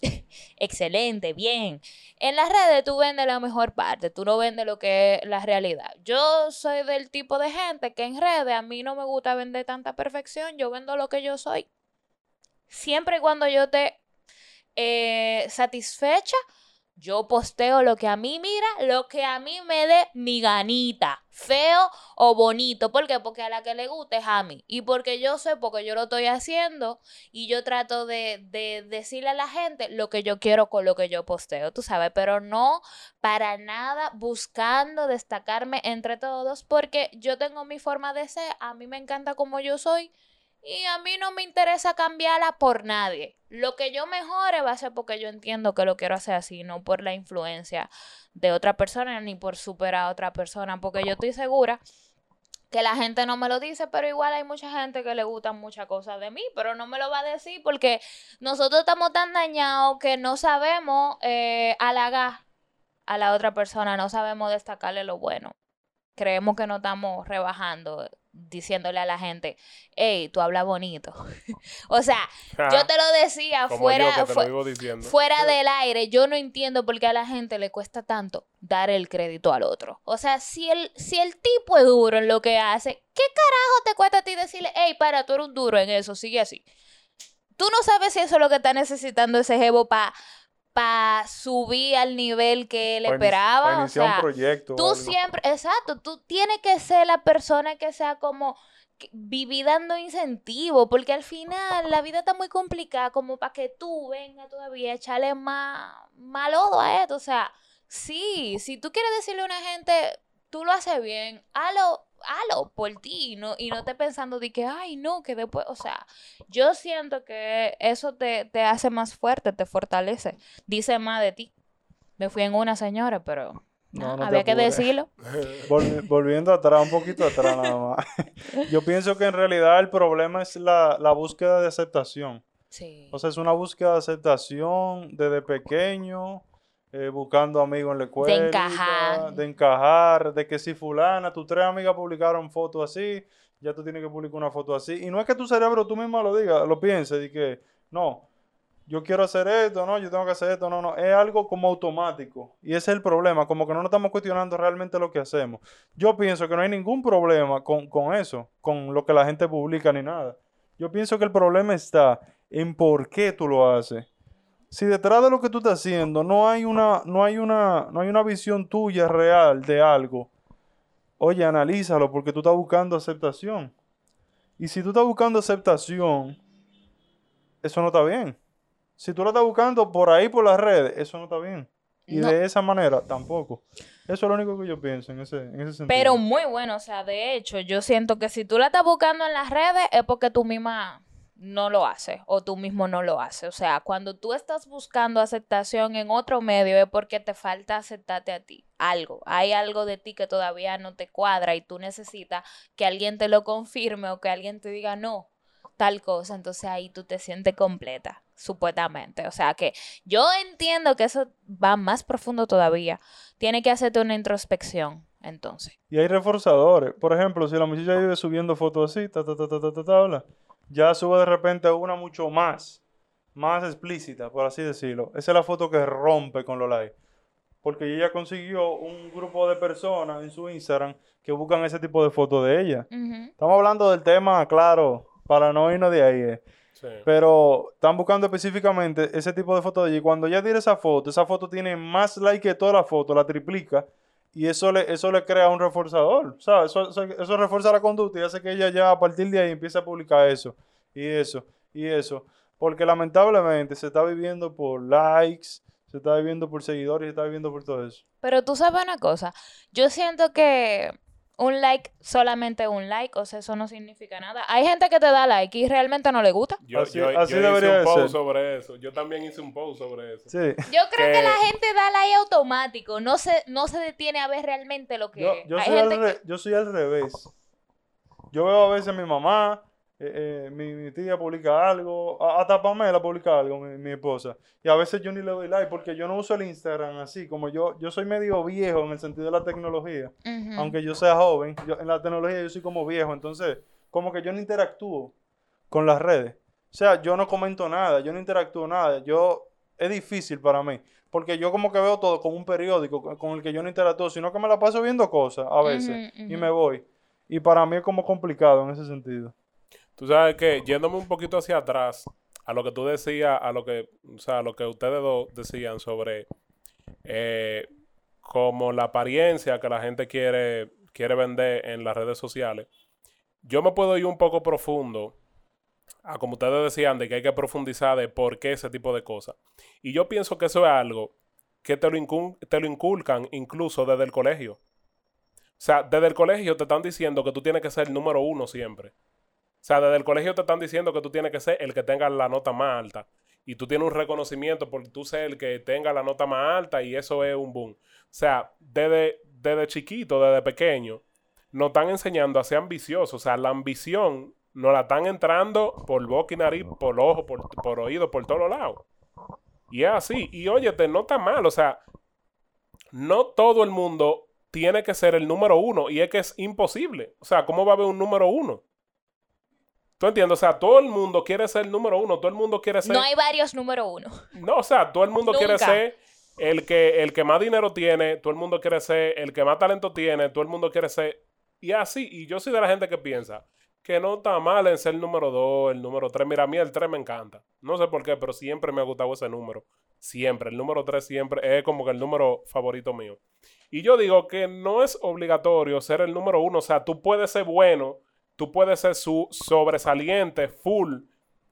Excelente, bien. En las redes tú vendes la mejor parte, tú no vendes lo que es la realidad. Yo soy del tipo de gente que en redes a mí no me gusta vender tanta perfección, yo vendo lo que yo soy. Siempre y cuando yo esté eh, satisfecha, yo posteo lo que a mí mira, lo que a mí me dé mi ganita, feo o bonito. ¿Por qué? Porque a la que le guste es a mí. Y porque yo sé, porque yo lo estoy haciendo y yo trato de, de decirle a la gente lo que yo quiero con lo que yo posteo, tú sabes, pero no para nada buscando destacarme entre todos porque yo tengo mi forma de ser, a mí me encanta como yo soy y a mí no me interesa cambiarla por nadie. Lo que yo mejore va a ser porque yo entiendo que lo quiero hacer así, no por la influencia de otra persona ni por superar a otra persona, porque yo estoy segura que la gente no me lo dice, pero igual hay mucha gente que le gustan muchas cosas de mí, pero no me lo va a decir porque nosotros estamos tan dañados que no sabemos eh, halagar a la otra persona, no sabemos destacarle lo bueno. Creemos que no estamos rebajando, diciéndole a la gente, hey, tú hablas bonito. o sea, yo te lo decía fuera, fu- lo fuera del aire, yo no entiendo por qué a la gente le cuesta tanto dar el crédito al otro. O sea, si el, si el tipo es duro en lo que hace, ¿qué carajo te cuesta a ti decirle, hey, para, tú eres un duro en eso, sigue así? Tú no sabes si eso es lo que está necesitando ese jevo para pa subir al nivel que él esperaba. O iniciar un sea, proyecto. Tú siempre, exacto, tú tienes que ser la persona que sea como vivir dando incentivo, porque al final la vida está muy complicada como para que tú vengas todavía a echarle más, más lodo a esto. O sea, sí, si tú quieres decirle a una gente, tú lo haces bien, hazlo, hazlo por ti y no, y no estés pensando de que, ay, no, que después, o sea, yo siento que eso te, te hace más fuerte, te fortalece, dice más de ti. Me fui en una señora, pero No, nada, no te había que decirlo. Volvi- volviendo atrás, un poquito atrás nada más. Yo pienso que en realidad el problema es la, la búsqueda de aceptación. Sí. O sea, es una búsqueda de aceptación desde pequeño, eh, buscando amigos en la escuela. encajar. De encajar, de que si fulana, tus tres amigas publicaron fotos así, ya tú tienes que publicar una foto así. Y no es que tu cerebro tú mismo lo digas, lo pienses, y que no, yo quiero hacer esto, no, yo tengo que hacer esto, no, no, es algo como automático. Y ese es el problema, como que no nos estamos cuestionando realmente lo que hacemos. Yo pienso que no hay ningún problema con, con eso, con lo que la gente publica ni nada. Yo pienso que el problema está en por qué tú lo haces. Si detrás de lo que tú estás haciendo no hay una, no hay una, no hay una visión tuya real de algo, oye, analízalo porque tú estás buscando aceptación. Y si tú estás buscando aceptación, eso no está bien. Si tú lo estás buscando por ahí, por las redes, eso no está bien. Y No. de esa manera, tampoco. Eso es lo único que yo pienso en ese, en ese sentido. Pero muy bueno, o sea, de hecho, yo siento que si tú la estás buscando en las redes es porque tú misma no lo haces o tú mismo no lo haces. O sea, cuando tú estás buscando aceptación en otro medio es porque te falta aceptarte a ti. Algo, hay algo de ti que todavía no te cuadra y tú necesitas que alguien te lo confirme o que alguien te diga no, tal cosa. Entonces ahí tú te sientes completa, supuestamente. O sea que yo entiendo que eso va más profundo todavía. Tiene que hacerte una introspección, entonces. Y hay reforzadores. Por ejemplo, si la muchacha vive subiendo fotos así, ta, ta, ta, ta, ta, ta, tabla, ya sube de repente una mucho más, más explícita, por así decirlo. Esa es la foto que rompe con los likes. Porque ella consiguió un grupo de personas en su Instagram que buscan ese tipo de fotos de ella. Estamos hablando del tema, claro, para no irnos de ahí. eh. Sí. Pero están buscando específicamente ese tipo de foto de ella. Y cuando ella tira esa foto, esa foto tiene más like que toda la foto, la triplica. Y eso le, eso le crea un reforzador. ¿Sabes? Eso, eso, eso refuerza la conducta y hace que ella ya a partir de ahí empiece a publicar eso. Y eso. Y eso. Porque lamentablemente se está viviendo por likes, se está viviendo por seguidores, se está viviendo por todo eso. Pero tú sabes una cosa, yo siento que un like, solamente un like, o sea, eso no significa nada. Hay gente que te da like y realmente no le gusta. Yo, Así- yo- así yo hice un post ser. sobre eso. Yo también hice un post sobre eso. Sí. Yo creo que, Que- la gente da like automático, no se, no se detiene a ver realmente lo que Yo, yo hay soy al gente re- yo soy al revés. Yo veo a veces a mi mamá, eh, eh, mi, mi tía publica algo, hasta Pamela publica algo, mi, mi esposa. Y a veces yo ni le doy like porque yo no uso el Instagram así. Como yo, yo soy medio viejo en el sentido de la tecnología. Aunque yo sea joven, yo- en la tecnología yo soy como viejo. Entonces, como que yo no interactúo con las redes. O sea, yo no comento nada, yo no interactúo nada. Yo, es difícil para mí. Porque yo como que veo todo como un periódico con- el que yo no interactúo, sino que me la paso viendo cosas a veces y me voy. Y para mí es como complicado en ese sentido. Tú sabes que, yéndome un poquito hacia atrás, a lo que tú decías, a lo que, o sea, a lo que ustedes dos decían sobre eh, como la apariencia que la gente quiere, quiere vender en las redes sociales. Yo me puedo ir un poco profundo a como ustedes decían, de que hay que profundizar de por qué ese tipo de cosas. Y yo pienso que eso es algo que te lo, te lo inculcan incluso desde el colegio. O sea, desde el colegio te están diciendo que tú tienes que ser el número uno siempre. Sea, desde el colegio te están diciendo que tú tienes que ser el que tenga la nota más alta. Y tú tienes un reconocimiento por tú ser el que tenga la nota más alta y eso es un boom. O sea, desde, desde chiquito, desde pequeño, nos están enseñando a ser ambiciosos. O sea, la ambición nos la están entrando por boca y nariz, por ojo, por, por oído, por todos lados. Y es así. Y óyete, no está mal. O sea, no todo el mundo tiene que ser el número uno. Y es que es imposible. O sea, ¿cómo va a haber un número uno? ¿Tú entiendes? O sea, todo el mundo quiere ser el número uno. Todo el mundo quiere ser... No hay varios número uno. No, o sea, todo el mundo quiere ser el que, el que más dinero tiene, todo el mundo quiere ser el que más talento tiene, todo el mundo quiere ser... Y así, y yo soy de la gente que piensa que no está mal en ser el número 2, el número 3. Mira, a mí el 3 me encanta. No sé por qué, pero siempre me ha gustado ese número. Siempre. El número 3 siempre es como que el número favorito mío. Y yo digo que no es obligatorio ser el número uno. O sea, tú puedes ser bueno, tú puedes ser su sobresaliente, full,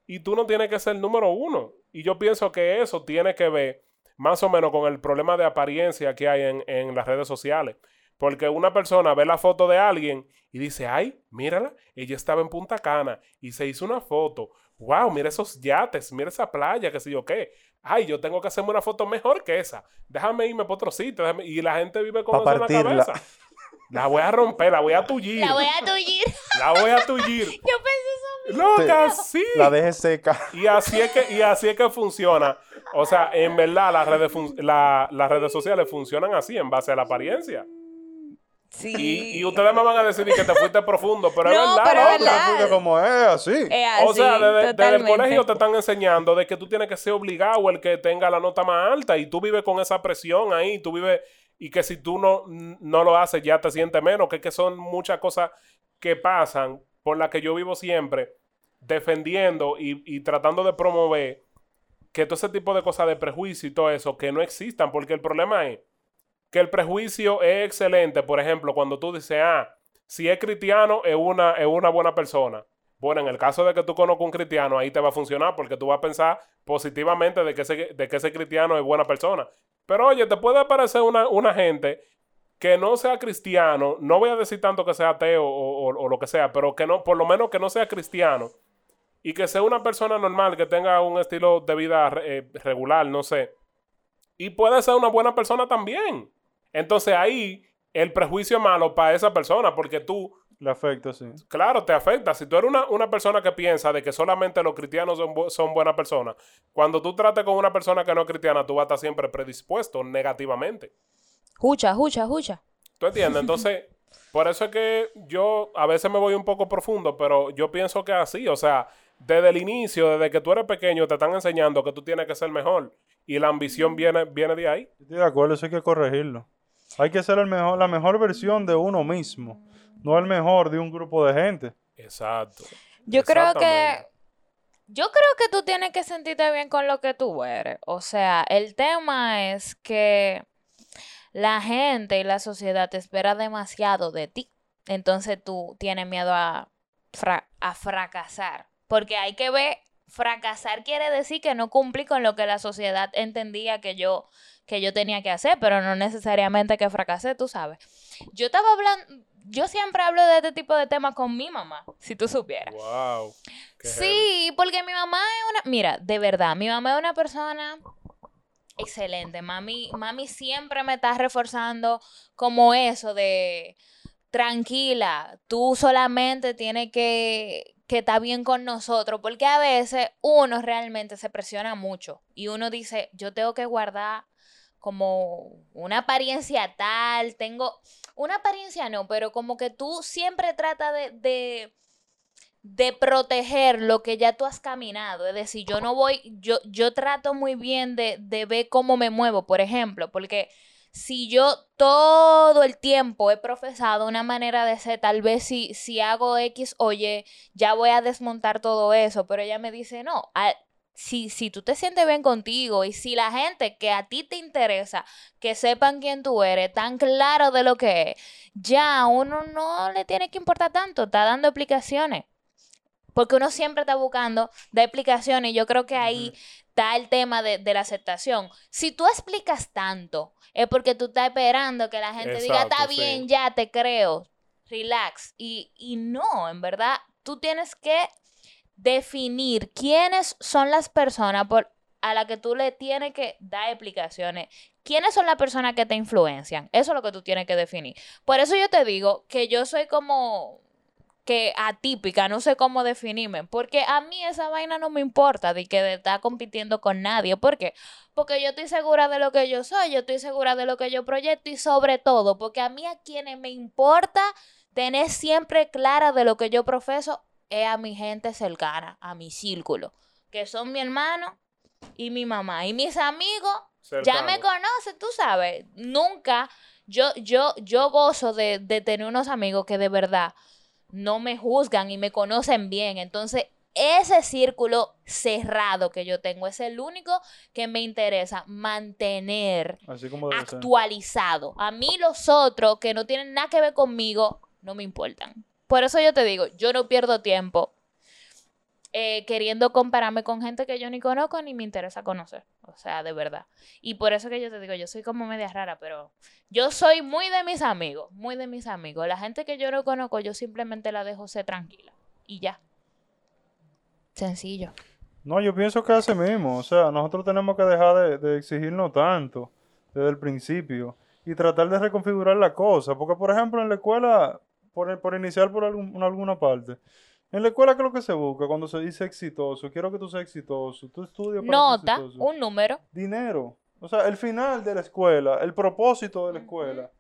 y tú no tienes que ser el número uno. Y yo pienso que eso tiene que ver más o menos con el problema de apariencia que hay en, en las redes sociales. Porque una persona ve la foto de alguien y dice, ay, mírala, ella estaba en Punta Cana y se hizo una foto. Wow, mira esos yates, mira esa playa, qué sé yo qué. Ay, yo tengo que hacerme una foto mejor que esa. Déjame irme para otro sitio. déjame- Y la gente vive con Pa' eso en la cabeza. La voy a romper, la voy a tullir. La voy a tullir. La voy a tullir. Yo pensé eso. Loca, sí. La deje seca. Y así es que, y así es que funciona. O sea, en verdad las redes, fun- la- las redes sociales funcionan así, en base a la apariencia. Sí. Y, y ustedes me van a decir que te fuiste profundo, pero es No, verdad, pero es verdad. Como es así. Es así, O sea, desde, desde el colegio te están enseñando de que tú tienes que ser obligado el que tenga la nota más alta y tú vives con esa presión ahí, tú vives y que si tú no, no lo haces ya te sientes menos, que, que son muchas cosas que pasan por las que yo vivo siempre defendiendo y, y tratando de promover que todo ese tipo de cosas de prejuicio y todo eso que no existan, porque el problema es que el prejuicio es excelente, por ejemplo, cuando tú dices, ah, si es cristiano es una, es una buena persona. Bueno, en el caso de que tú conozcas un cristiano, ahí te va a funcionar porque tú vas a pensar positivamente de que ese, de que ese cristiano es buena persona. Pero oye, te puede aparecer una, una gente que no sea cristiano, no voy a decir tanto que sea ateo o, o- o lo que sea, pero que no, por lo menos que no sea cristiano y que sea una persona normal, que tenga un estilo de vida eh, regular, no sé. Y puede ser una buena persona también. Entonces ahí el prejuicio es malo para esa persona porque tú Le afecta, sí. Claro, te afecta. Si tú eres una, una persona que piensa de que solamente los cristianos son, bu- son buenas personas, cuando tú trates con una persona que no es cristiana, tú vas a estar siempre predispuesto negativamente. Jucha, jucha, jucha. ¿Tú entiendes? Entonces, por eso es que yo a veces me voy un poco profundo, pero yo pienso que es así. O sea, desde el inicio, desde que tú eres pequeño, te están enseñando que tú tienes que ser mejor. Y la ambición viene, viene de ahí. Estoy de acuerdo, eso hay que corregirlo. Hay que ser el mejor, la mejor versión de uno mismo, no el mejor de un grupo de gente. Exacto. Yo creo que. Yo creo que tú tienes que sentirte bien con lo que tú eres. O sea, el tema es que la gente y la sociedad te espera demasiado de ti. Entonces tú tienes miedo a, fra- a fracasar. Porque hay que ver, fracasar quiere decir que no cumplí con lo que la sociedad entendía que yo, que yo tenía que hacer, pero no necesariamente que fracasé, tú sabes. Yo estaba hablando, yo siempre hablo de este tipo de temas con mi mamá, si tú supieras. Wow. heavy. Sí, porque mi mamá es una, mira, de verdad, mi mamá es una persona excelente. Mami, mami siempre me está reforzando como eso de tranquila, tú solamente tienes que que estar bien con nosotros, porque a veces uno realmente se presiona mucho y uno dice, yo tengo que guardar como una apariencia tal, tengo una apariencia no, pero como que tú siempre tratas de, de de proteger lo que ya tú has caminado. Es decir, yo no voy, yo, yo trato muy bien de, de ver cómo me muevo, por ejemplo, porque si yo todo el tiempo he profesado una manera de ser, tal vez si, si hago X o Y, ya voy a desmontar todo eso, pero ella me dice, no, si, si tú te sientes bien contigo y si la gente que a ti te interesa, que sepan quién tú eres, tan claro de lo que es, ya uno no le tiene que importar tanto, está dando explicaciones. Porque uno siempre está buscando de explicaciones y yo creo que ahí está el tema de, de la aceptación. Si tú explicas tanto, es porque tú estás esperando que la gente diga, está sí. bien, ya te creo, relax. Y, y no, en verdad, tú tienes que definir quiénes son las personas por, a las que tú le tienes que dar explicaciones. ¿Quiénes son las personas que te influencian? Eso es lo que tú tienes que definir. Por eso yo te digo que yo soy como que atípica, no sé cómo definirme, porque a mí esa vaina no me importa de que de estar compitiendo con nadie, ¿por qué? Porque yo estoy segura de lo que yo soy, yo estoy segura de lo que yo proyecto y sobre todo, porque a mí a quienes me importa tener siempre clara de lo que yo profeso es a mi gente cercana, a mi círculo, que son mi hermano y mi mamá y mis amigos ya me conoces, tú sabes. Nunca, yo, yo, yo gozo de, de tener unos amigos que de verdad no me juzgan y me conocen bien. Entonces, ese círculo cerrado que yo tengo es el único que me interesa mantener Así como ser. actualizado. A mí los otros que no tienen nada que ver conmigo no me importan. Por eso yo te digo, yo no pierdo tiempo eh, queriendo compararme con gente que yo ni conozco ni me interesa conocer. O sea, de verdad. Y por eso que yo te digo, yo soy como media rara, pero yo soy muy de mis amigos, muy de mis amigos. La gente que yo no conozco, yo simplemente la dejo ser tranquila. Y ya. Sencillo. No, yo pienso que así mismo. O sea, nosotros tenemos que dejar de, de exigirnos tanto desde el principio y tratar de reconfigurar la cosa. Porque, por ejemplo, en la escuela, por, por iniciar por algún- alguna parte, en la escuela, ¿qué es lo que se busca cuando se dice exitoso? Quiero que tú seas exitoso. Tú estudias para Nota, ser exitoso. un número. Dinero. O sea, el final de la escuela, el propósito de la escuela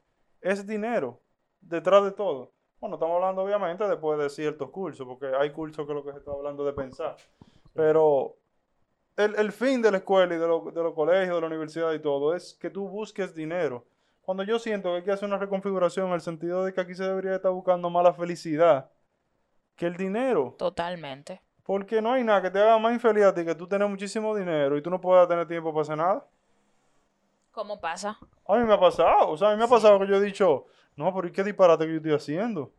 es dinero, detrás de todo. Bueno, estamos hablando obviamente después de ciertos cursos, porque hay cursos que lo que se está hablando de pensar. Pero el, el fin de la escuela y de, lo- de los colegios, de la universidad y todo, es que tú busques dinero. Cuando yo siento que hay que hacer una reconfiguración en el sentido de que aquí se debería estar buscando más la felicidad que el dinero. Totalmente. Porque no hay nada que te haga más infeliz a ti que tú tener muchísimo dinero y tú no puedas tener tiempo para hacer nada. ¿Cómo pasa? A mí me ha pasado, o sea, a mí me ha pasado que yo he dicho, no, pero ¿y qué disparate que yo estoy haciendo?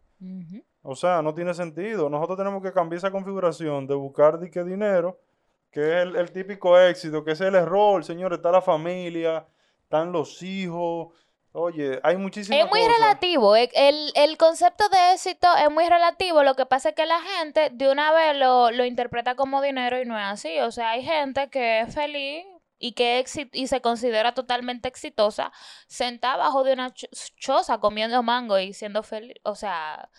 O sea, no tiene sentido. Nosotros tenemos que cambiar esa configuración de buscar de qué dinero, que es el, el típico éxito, que es el error, señores, está la familia, están los hijos. Oye, hay muchísimas Es muy cosas. relativo. e- El, el concepto de éxito es muy relativo. Lo que pasa es que la gente de una vez lo, lo interpreta como dinero y no es así. O sea, hay gente que es feliz y que y se considera totalmente exitosa sentada abajo de una cho- choza comiendo mango y siendo feliz. O sea,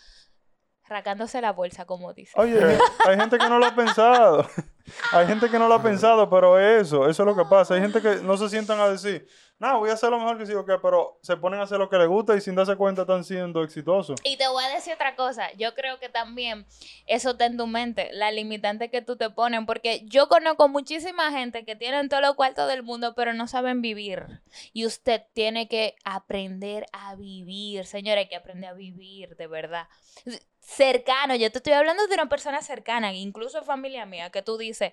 racándose la bolsa, como dice. Oye, hay, hay gente que no lo ha pensado. Hay gente que no lo ha pensado, pero eso, eso es lo que pasa. Hay gente que no se sientan a decir, no, voy a hacer lo mejor que sí o qué, pero se ponen a hacer lo que les gusta y sin darse cuenta están siendo exitosos. Y te voy a decir otra cosa, yo creo que también eso está en tu mente, la limitante que tú te ponen, porque yo conozco muchísima gente que tienen todos los cuartos del mundo, pero no saben vivir. Y usted tiene que aprender a vivir, señores, hay que aprender a vivir, de verdad. cercano, yo te estoy hablando de una persona cercana, incluso familia mía, que tú dices,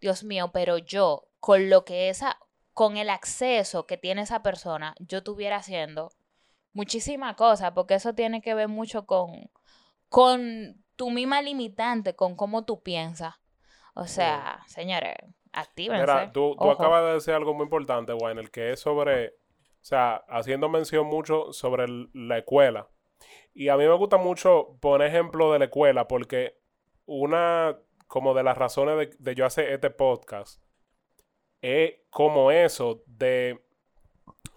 Dios mío, pero yo, con lo que esa, con el acceso que tiene esa persona, yo estuviera haciendo muchísimas cosas, porque eso tiene que ver mucho con, con tu misma limitante, con cómo tú piensas. O sea, señores, actívense. Mira, tú, acabas de decir algo muy importante, el que es sobre, o sea, haciendo mención mucho sobre el- la escuela. Y a mí me gusta mucho poner ejemplo de la escuela porque una, como de las razones de, de yo hacer este podcast, es como eso, de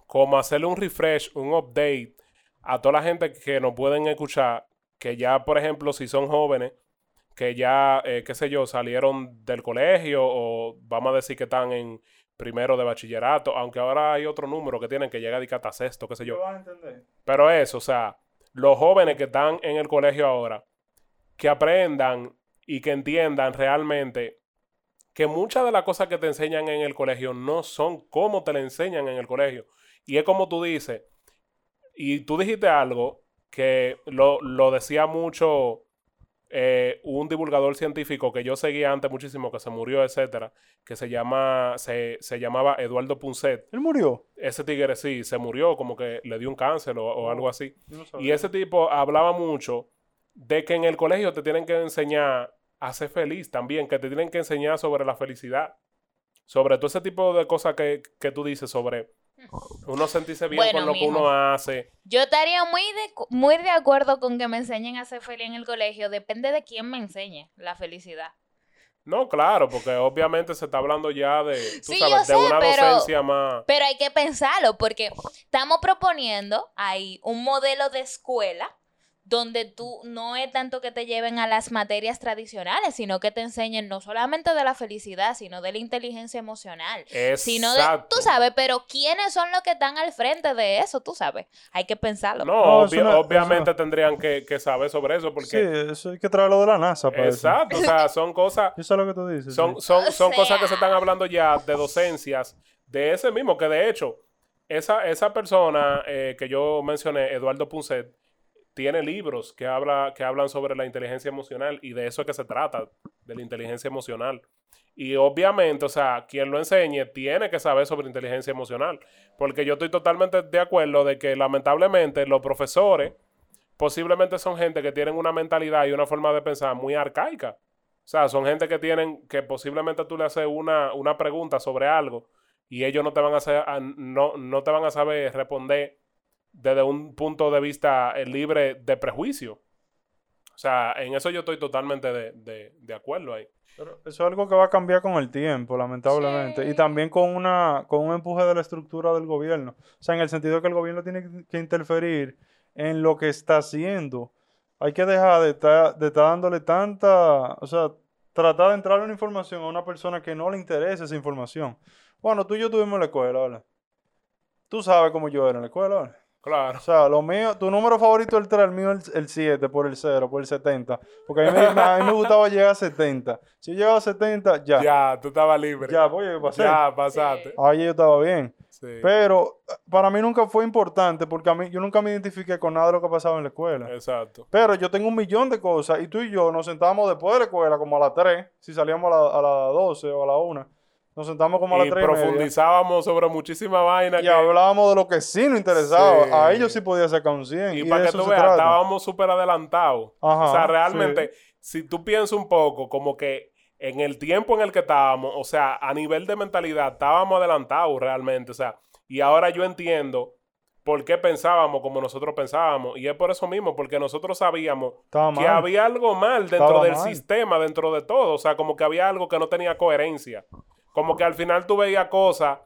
como hacerle un refresh, un update a toda la gente que nos pueden escuchar, que ya, por ejemplo, si son jóvenes, que ya, eh, qué sé yo, salieron del colegio o vamos a decir que están en primero de bachillerato, aunque ahora hay otro número que tienen que llega de hasta sexto, qué sé yo. A entender. Pero eso, o sea, los jóvenes que están en el colegio ahora, que aprendan y que entiendan realmente que muchas de las cosas que te enseñan en el colegio no son como te la enseñan en el colegio. Y es como tú dices, y tú dijiste algo que lo, lo decía mucho eh, un divulgador científico que yo seguía antes muchísimo, que se murió, etcétera, que se llama, se, se llamaba Eduardo Punset. Él murió. Ese tigre sí, se murió, como que le dio un cáncer o, o algo así. No Y ese tipo hablaba mucho de que en el colegio te tienen que enseñar ser feliz también, que te tienen que enseñar sobre la felicidad, sobre todo ese tipo de cosas que, que tú dices sobre uno sentirse bien Bueno, con lo que uno hace. Yo estaría muy de, muy de acuerdo con que me enseñen a ser feliz en el colegio. Depende de quién me enseñe la felicidad. No, claro, porque obviamente se está hablando ya de, tú Sí, sabes, yo de sé, una pero- docencia más... Pero hay que pensarlo porque estamos proponiendo ahí un modelo de escuela donde tú no es tanto que te lleven a las materias tradicionales, sino que te enseñen no solamente de la felicidad, sino de la inteligencia emocional. Sino de, Exacto. tú sabes, pero ¿quiénes son los que están al frente de eso? Tú sabes, hay que pensarlo. No, No, obvia- eso no- obviamente eso tendrían que, que saber sobre eso, Sí, porque... eso hay que traerlo de la NASA para eso. Exacto, o sea, son cosas... Yo sé lo que tú dices. Son, sí. son, son cosas que se están hablando ya de docencias de ese mismo, que de hecho, esa, esa persona eh, que yo mencioné, Eduardo Punset, tiene libros que, habla, que hablan sobre la inteligencia emocional y de eso es que se trata, de la inteligencia emocional. Y obviamente, o sea, quien lo enseñe tiene que saber sobre inteligencia emocional, porque yo estoy totalmente de acuerdo de que lamentablemente los profesores posiblemente son gente que tienen una mentalidad y una forma de pensar muy arcaica. O sea, son gente que tienen, que posiblemente tú le haces una, una pregunta sobre algo y ellos no te van a, no, no te van a saber responder desde un punto de vista eh, libre de prejuicio. O sea, en eso yo estoy totalmente de, de- de acuerdo ahí. Pero eso es algo que va a cambiar con el tiempo, lamentablemente. Sí. Y también con una, con un empuje de la estructura del gobierno. O sea, en el sentido que el gobierno tiene que- interferir en lo que está haciendo. Hay que dejar de estar, de estar dándole tanta, o sea, tratar de entrar una información a una persona que no le interesa esa información. Bueno, tú y yo tuvimos en la escuela, ¿vale? Tú sabes cómo yo era en la escuela, ¿vale? Claro. O sea, lo mío, tu número favorito es el 3, el mío es el 7 por el 0, por el 70. Porque a mí, me, a mí me gustaba llegar a 70. Si yo llegaba a 70, ya. Ya, Ya, tú estabas libre. voy a pasar. Ya, pasaste. Ahí yo estaba bien. Sí. Pero eh, para mí nunca fue importante porque a mí, yo nunca me identifiqué con nada de lo que pasaba en la escuela. Exacto. Pero yo tengo un millón de cosas y tú y yo nos sentábamos después de la escuela como a las 3, si salíamos a, la- a las 12 o a las 1. Nos sentamos como a las Y 3 y media. profundizábamos sobre muchísima vaina. Y que- hablábamos de lo que sí nos interesaba. Sí. A ellos sí podía sacar un 100. Y, Y, para que tú veas, trata. estábamos súper adelantados. Ajá, o sea, sí. realmente, si tú piensas un poco, como que en el tiempo en el que estábamos, o sea, a nivel de mentalidad, estábamos adelantados realmente. O sea, y ahora yo entiendo por qué pensábamos como nosotros pensábamos. Y es por eso mismo, porque nosotros sabíamos que había algo mal dentro Estaba del mal. sistema, dentro de todo. O sea, como que había algo que no tenía coherencia. Como que al final tú veías cosas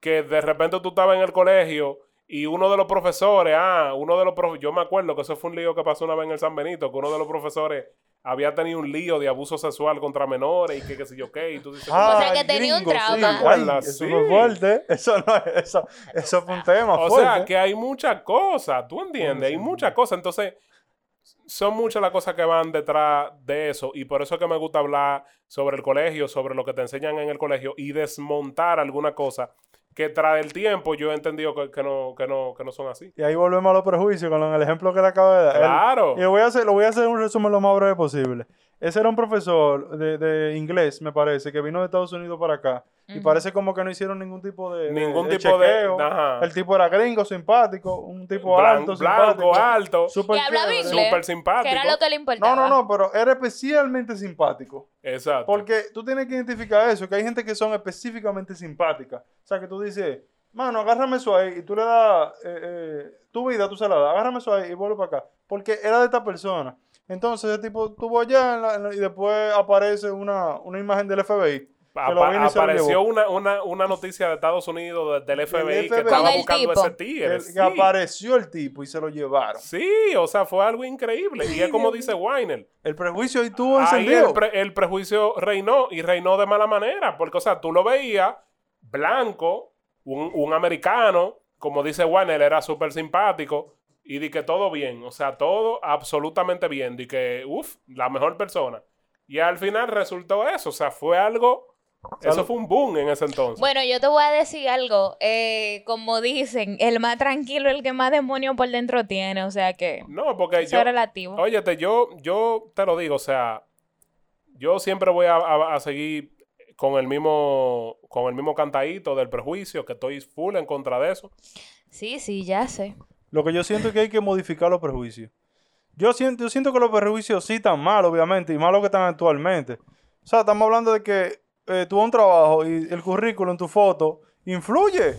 que de repente tú estabas en el colegio y uno de los profesores, ah, uno de los profesores, yo me acuerdo que eso fue un lío que pasó una vez en el San Benito, que uno de los profesores había tenido un lío de abuso sexual contra menores y que qué sé yo qué, y tú dices, Ah, O sea, que tenía un gringo, trauma. Sí, ¿Te Ay, acuerdas? eso Sí. fue fuerte. Eso, no, eso, eso fue un tema O fuerte. sea, que hay muchas cosas, ¿tú entiendes? Hay muchas cosas. Entonces, son muchas las cosas que van detrás de eso. Y por eso es que me gusta hablar sobre el colegio, sobre lo que te enseñan en el colegio y desmontar alguna cosa que tras el tiempo yo he entendido que, que no, que, no, que no son así. Y ahí volvemos a los prejuicios con el ejemplo que le acabo de dar. Claro. y lo voy a hacer, lo voy a hacer un resumen lo más breve posible. Ese era un profesor de, de inglés, me parece, que vino de Estados Unidos para acá. Y Ujú. parece como que no hicieron ningún tipo de, Ningún de tipo de- chequeo. ajá. El tipo era gringo, simpático, un tipo Blan- alto, blanco, simpático. alto, súper Y hablaba chévere. inglés. súper simpático. Que era lo que le No, importaba. no, no, pero era especialmente simpático. Exacto. Porque tú tienes que identificar eso, que hay gente que son específicamente simpáticas. O sea, que tú dices, mano, agárrame eso ahí y tú le das eh, eh, tu vida, tú se la das, agárrame eso ahí y vuelve para acá. Porque era de esta persona. Entonces, ese tipo estuvo allá en la- en la- y después aparece una, una imagen del FBI. Apa- apareció una, una, una noticia de Estados Unidos de- del FBI, que estaba buscando tipo. ese tigre. Sí. apareció el tipo y se lo llevaron. Sí, o sea, fue algo increíble. Y es como dice Weiner. El prejuicio ahí estuvo Ahí encendido. el, pre- el prejuicio reinó y reinó de mala manera. Porque, o sea, tú lo veías blanco, un, un americano, como dice Weiner, era súper simpático. Y di que todo bien, o sea, todo absolutamente bien. Di que, uff, la mejor persona. Y al final resultó eso, o sea, fue algo. Eso fue un boom en ese entonces. Bueno, yo te voy a decir algo. eh, como dicen, el más tranquilo es el que más demonio por dentro tiene. O sea que no, porque eso yo. es relativo. Óyete, yo, yo te lo digo, o sea, yo siempre voy a, a- a seguir con el mismo, con el mismo cantadito del prejuicio, que estoy full en contra de eso. Sí, sí, ya sé. Lo que yo siento es que hay que modificar los prejuicios. Yo siento, yo siento que los prejuicios sí están mal, obviamente, y malos que están actualmente. O sea, estamos hablando de que eh, tú vas a un trabajo y el currículum, tu foto, influye.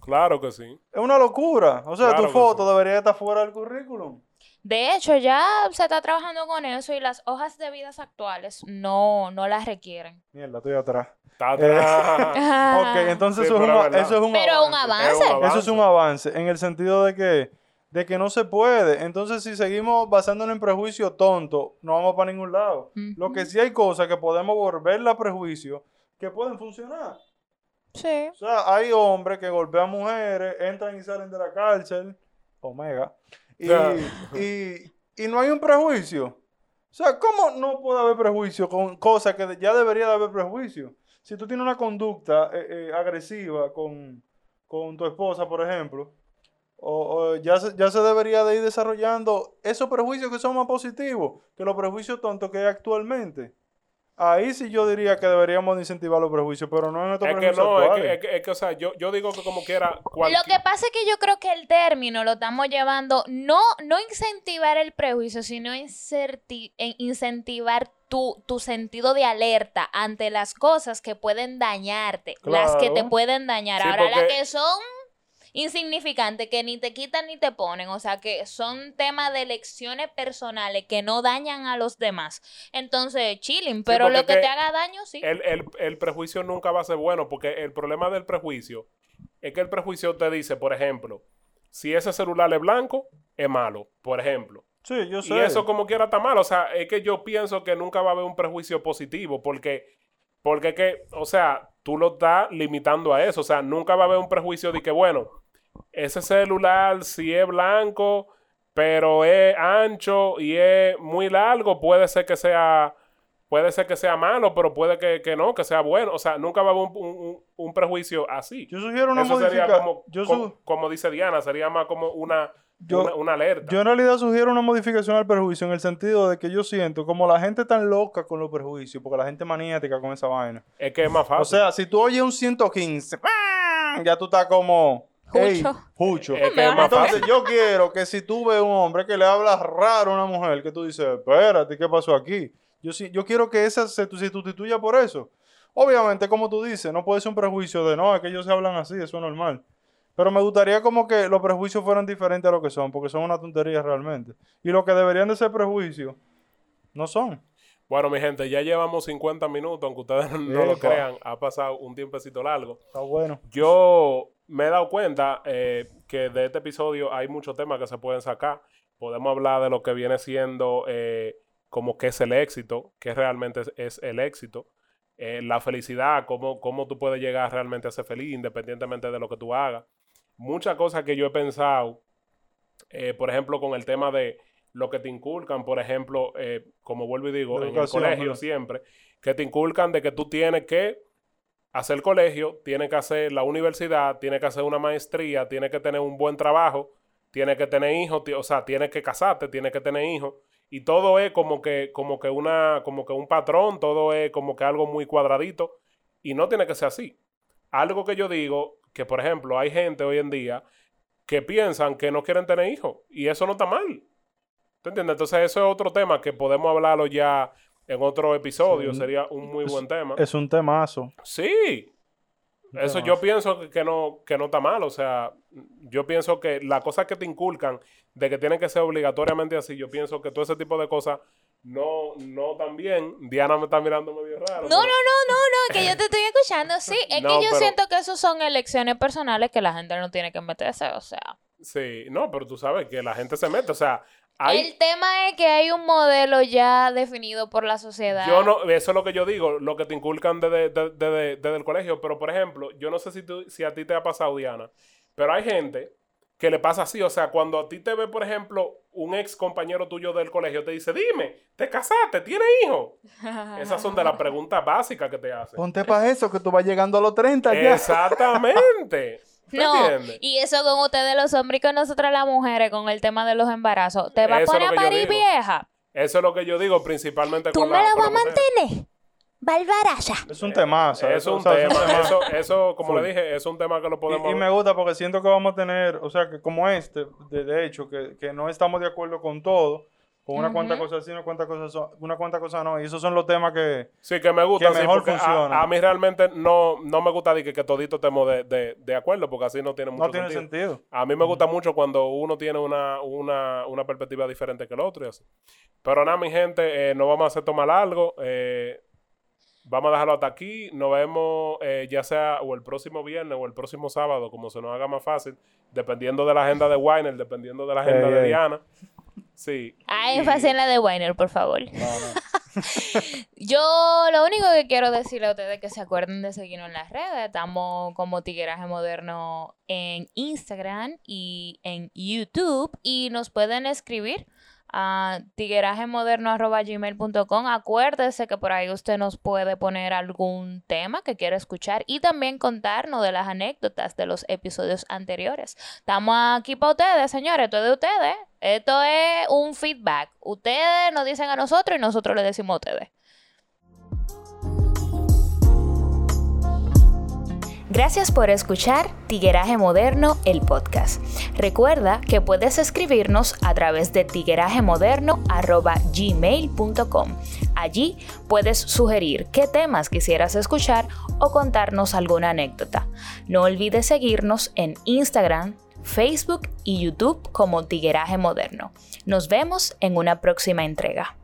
Claro que sí. Es una locura. O sea, Claro tu foto sí. debería estar fuera del currículum. De hecho, ya se está trabajando con eso y las hojas de vidas actuales no, no las requieren. Mierda, estoy atrás. Está atrás. Ah. Ok, entonces Sí, eso, es un, es eso es un Pero un avance. avance. Eso es un avance en el sentido de que, de que no se puede. Entonces, si seguimos basándonos en prejuicios tontos, no vamos para ningún lado. Lo que sí hay cosas que podemos volverla a prejuicios que pueden funcionar. Sí. O sea, hay hombres que golpean mujeres, entran y salen de la cárcel, omega, y, y, y no hay un prejuicio. O sea, ¿cómo no puede haber prejuicio con cosas que ya debería de haber prejuicio? Si tú tienes una conducta eh, eh, agresiva con, con tu esposa, por ejemplo, o, o ya, se, ya se debería de ir desarrollando esos prejuicios que son más positivos que los prejuicios tontos que hay actualmente. Ahí sí yo diría que deberíamos de incentivar los prejuicios, pero no en estos Es que prejuicios no, es actuales. que, es que- es que, o sea, yo, yo digo que como quiera. Lo cualquier- que pasa es que yo creo que el término lo estamos llevando no, no incentivar el prejuicio, sino inserti- en incentivar tu, tu sentido de alerta ante las cosas que pueden dañarte, las que te pueden dañar. Sí, Ahora, las que son insignificantes, que ni te quitan ni te ponen, o sea, que son temas de elecciones personales que no dañan a los demás. Entonces, chilling, pero lo que que te haga daño, sí. el, el- el prejuicio nunca va a ser bueno, porque el problema del prejuicio es que el prejuicio te dice, por ejemplo, si ese celular es blanco, es malo, por ejemplo. Sí, yo sé. Y eso como quiera está mal. O sea, es que yo pienso que nunca va a haber un prejuicio positivo porque, porque que, o sea, tú lo estás limitando a eso. O sea, nunca va a haber un prejuicio de que, bueno, ese celular si es blanco, pero es ancho y es muy largo, puede ser que sea... Puede ser que sea malo, pero puede que, que no, que sea bueno. O sea, nunca va a haber un, un- un- prejuicio así. Yo sugiero una Eso sería como, Yo, como, dice Diana, sería más como una, Yo- una, una alerta. yo en realidad sugiero una modificación al prejuicio en el sentido de que yo siento como la gente tan loca con los prejuicios, porque la gente es maniática con esa vaina. es que es más fácil. O sea, si tú oyes un 115, ¡pam! ya tú estás como... "Ey, Jucho. jucho". Es que es más Entonces yo quiero que si tú ves un hombre que le habla raro a una mujer, que tú dices, espérate, ¿qué pasó aquí? Yo, sí, yo quiero que esa se tu- se sustituya por eso. Obviamente, como tú dices, no puede ser un prejuicio de, no, es que ellos se hablan así, eso es normal. Pero me gustaría como que los prejuicios fueran diferentes a lo que son, porque son una tontería realmente. Y lo que deberían de ser prejuicios, no son. Bueno, mi gente, ya llevamos 50 minutos, aunque ustedes no lo crean, ha pasado un tiempecito largo. Está bueno. Yo me he dado cuenta eh, que de este episodio hay muchos temas que se pueden sacar. Podemos hablar de lo que viene siendo eh, como qué es el éxito, qué realmente es, es el éxito, eh, la felicidad, cómo, cómo tú puedes llegar realmente a ser feliz independientemente de lo que tú hagas. Muchas cosas que yo he pensado, por ejemplo, con el tema de lo que te inculcan, por ejemplo, como vuelvo y digo, en el colegio siempre, que te inculcan de que tú tienes que hacer colegio, tiene que hacer la universidad, tiene que hacer una maestría, tiene que tener un buen trabajo, tiene que tener hijos, o sea, tiene que casarte, tiene que tener hijos. Y todo es como que, como que una, como que un patrón, todo es como que algo muy cuadradito. Y no tiene que ser así. Algo que yo digo, que por ejemplo, hay gente hoy en día que piensan que no quieren tener hijos. Y eso no está mal. ¿Te entiendes? Entonces, eso es otro tema que podemos hablarlo ya en otro episodio. Sí. Sería un muy Es- buen tema. Es un temazo. Sí. Un Eso temazo. yo pienso que- no, que no está mal. O sea, yo pienso que las cosas que te inculcan de que tienen que ser obligatoriamente así, yo pienso que todo ese tipo de cosas no, no tan bien. Diana me está mirando medio raro. No, pero- no, no, no, no, que yo te estoy escuchando. Sí, es No, que yo pero- siento que eso son elecciones personales que la gente no tiene que meterse. O sea, Sí, no, pero tú sabes que la gente se mete. O sea, hay, el tema es que hay un modelo ya definido por la sociedad. Yo no, eso es lo que yo digo, lo que te inculcan desde, desde- desde- desde el colegio. Pero, por ejemplo, yo no sé si, tú, si a ti te ha pasado, Diana, pero hay gente que le pasa así. O sea, cuando a ti te ve, por ejemplo, un ex compañero tuyo del colegio, te dice, dime, ¿te casaste? ¿Tienes hijos? Esas son de las preguntas básicas que te hacen. Ponte para eso, que tú vas llegando a los 30 ya. Exactamente. ¿Te No, entiendes? y eso con ustedes los hombres y con nosotras las mujeres, con el tema de los embarazos. ¿Te va a es poner lo a parir vieja? Eso es lo que yo digo principalmente ¿Tú con me la, con vas a mantener? Barbaraza. Es un temazo. Es eso, un o sea, es tema, eso, eso, como Full. le dije, es un tema que lo podemos... Y, y me gusta porque siento que vamos a tener, o sea, que como este, de, de hecho, que, que no estamos de acuerdo con todo, con una cuanta Ujú. cosa sí, una cuanta cosa son- una cuanta cosa no, y esos son los temas que, Sí, que me gusta, que sí, mejor porque a- funciona. A, mí realmente no, no me gusta de que, que todito estemos de, de, de acuerdo, porque así no tiene mucho no tiene sentido. sentido. A mí me gusta mucho cuando uno tiene una, una, una perspectiva diferente que el otro y así. Pero nada, mi gente, eh, no vamos a hacer tomar algo. eh, vamos a dejarlo hasta aquí. Nos vemos eh, ya sea o el próximo viernes o el próximo sábado, como se nos haga más fácil, dependiendo de la agenda de Weiner, dependiendo de la agenda de. Diana. Sí. Ah, y- énfasis en la de Weiner, por favor. No, no. Yo lo único que quiero decirle a ustedes es que se acuerden de seguirnos en las redes. Estamos como Tigueraje Moderno en Instagram y en YouTube. Y nos pueden escribir a tiguerajemoderno.gmail.com. Acuérdese que por ahí usted nos puede poner algún tema que quiera escuchar y también contarnos de las anécdotas de los episodios anteriores. Estamos aquí para ustedes, señores. Esto es de ustedes. Esto es un feedback. Ustedes nos dicen a nosotros y nosotros le decimos a ustedes. Gracias por escuchar Tigueraje Moderno, el podcast. Recuerda que puedes escribirnos a través de tiguerajemoderno.gmail.com. Allí puedes sugerir qué temas quisieras escuchar o contarnos alguna anécdota. No olvides seguirnos en Instagram, Facebook y YouTube como Tigueraje Moderno. Nos vemos en una próxima entrega.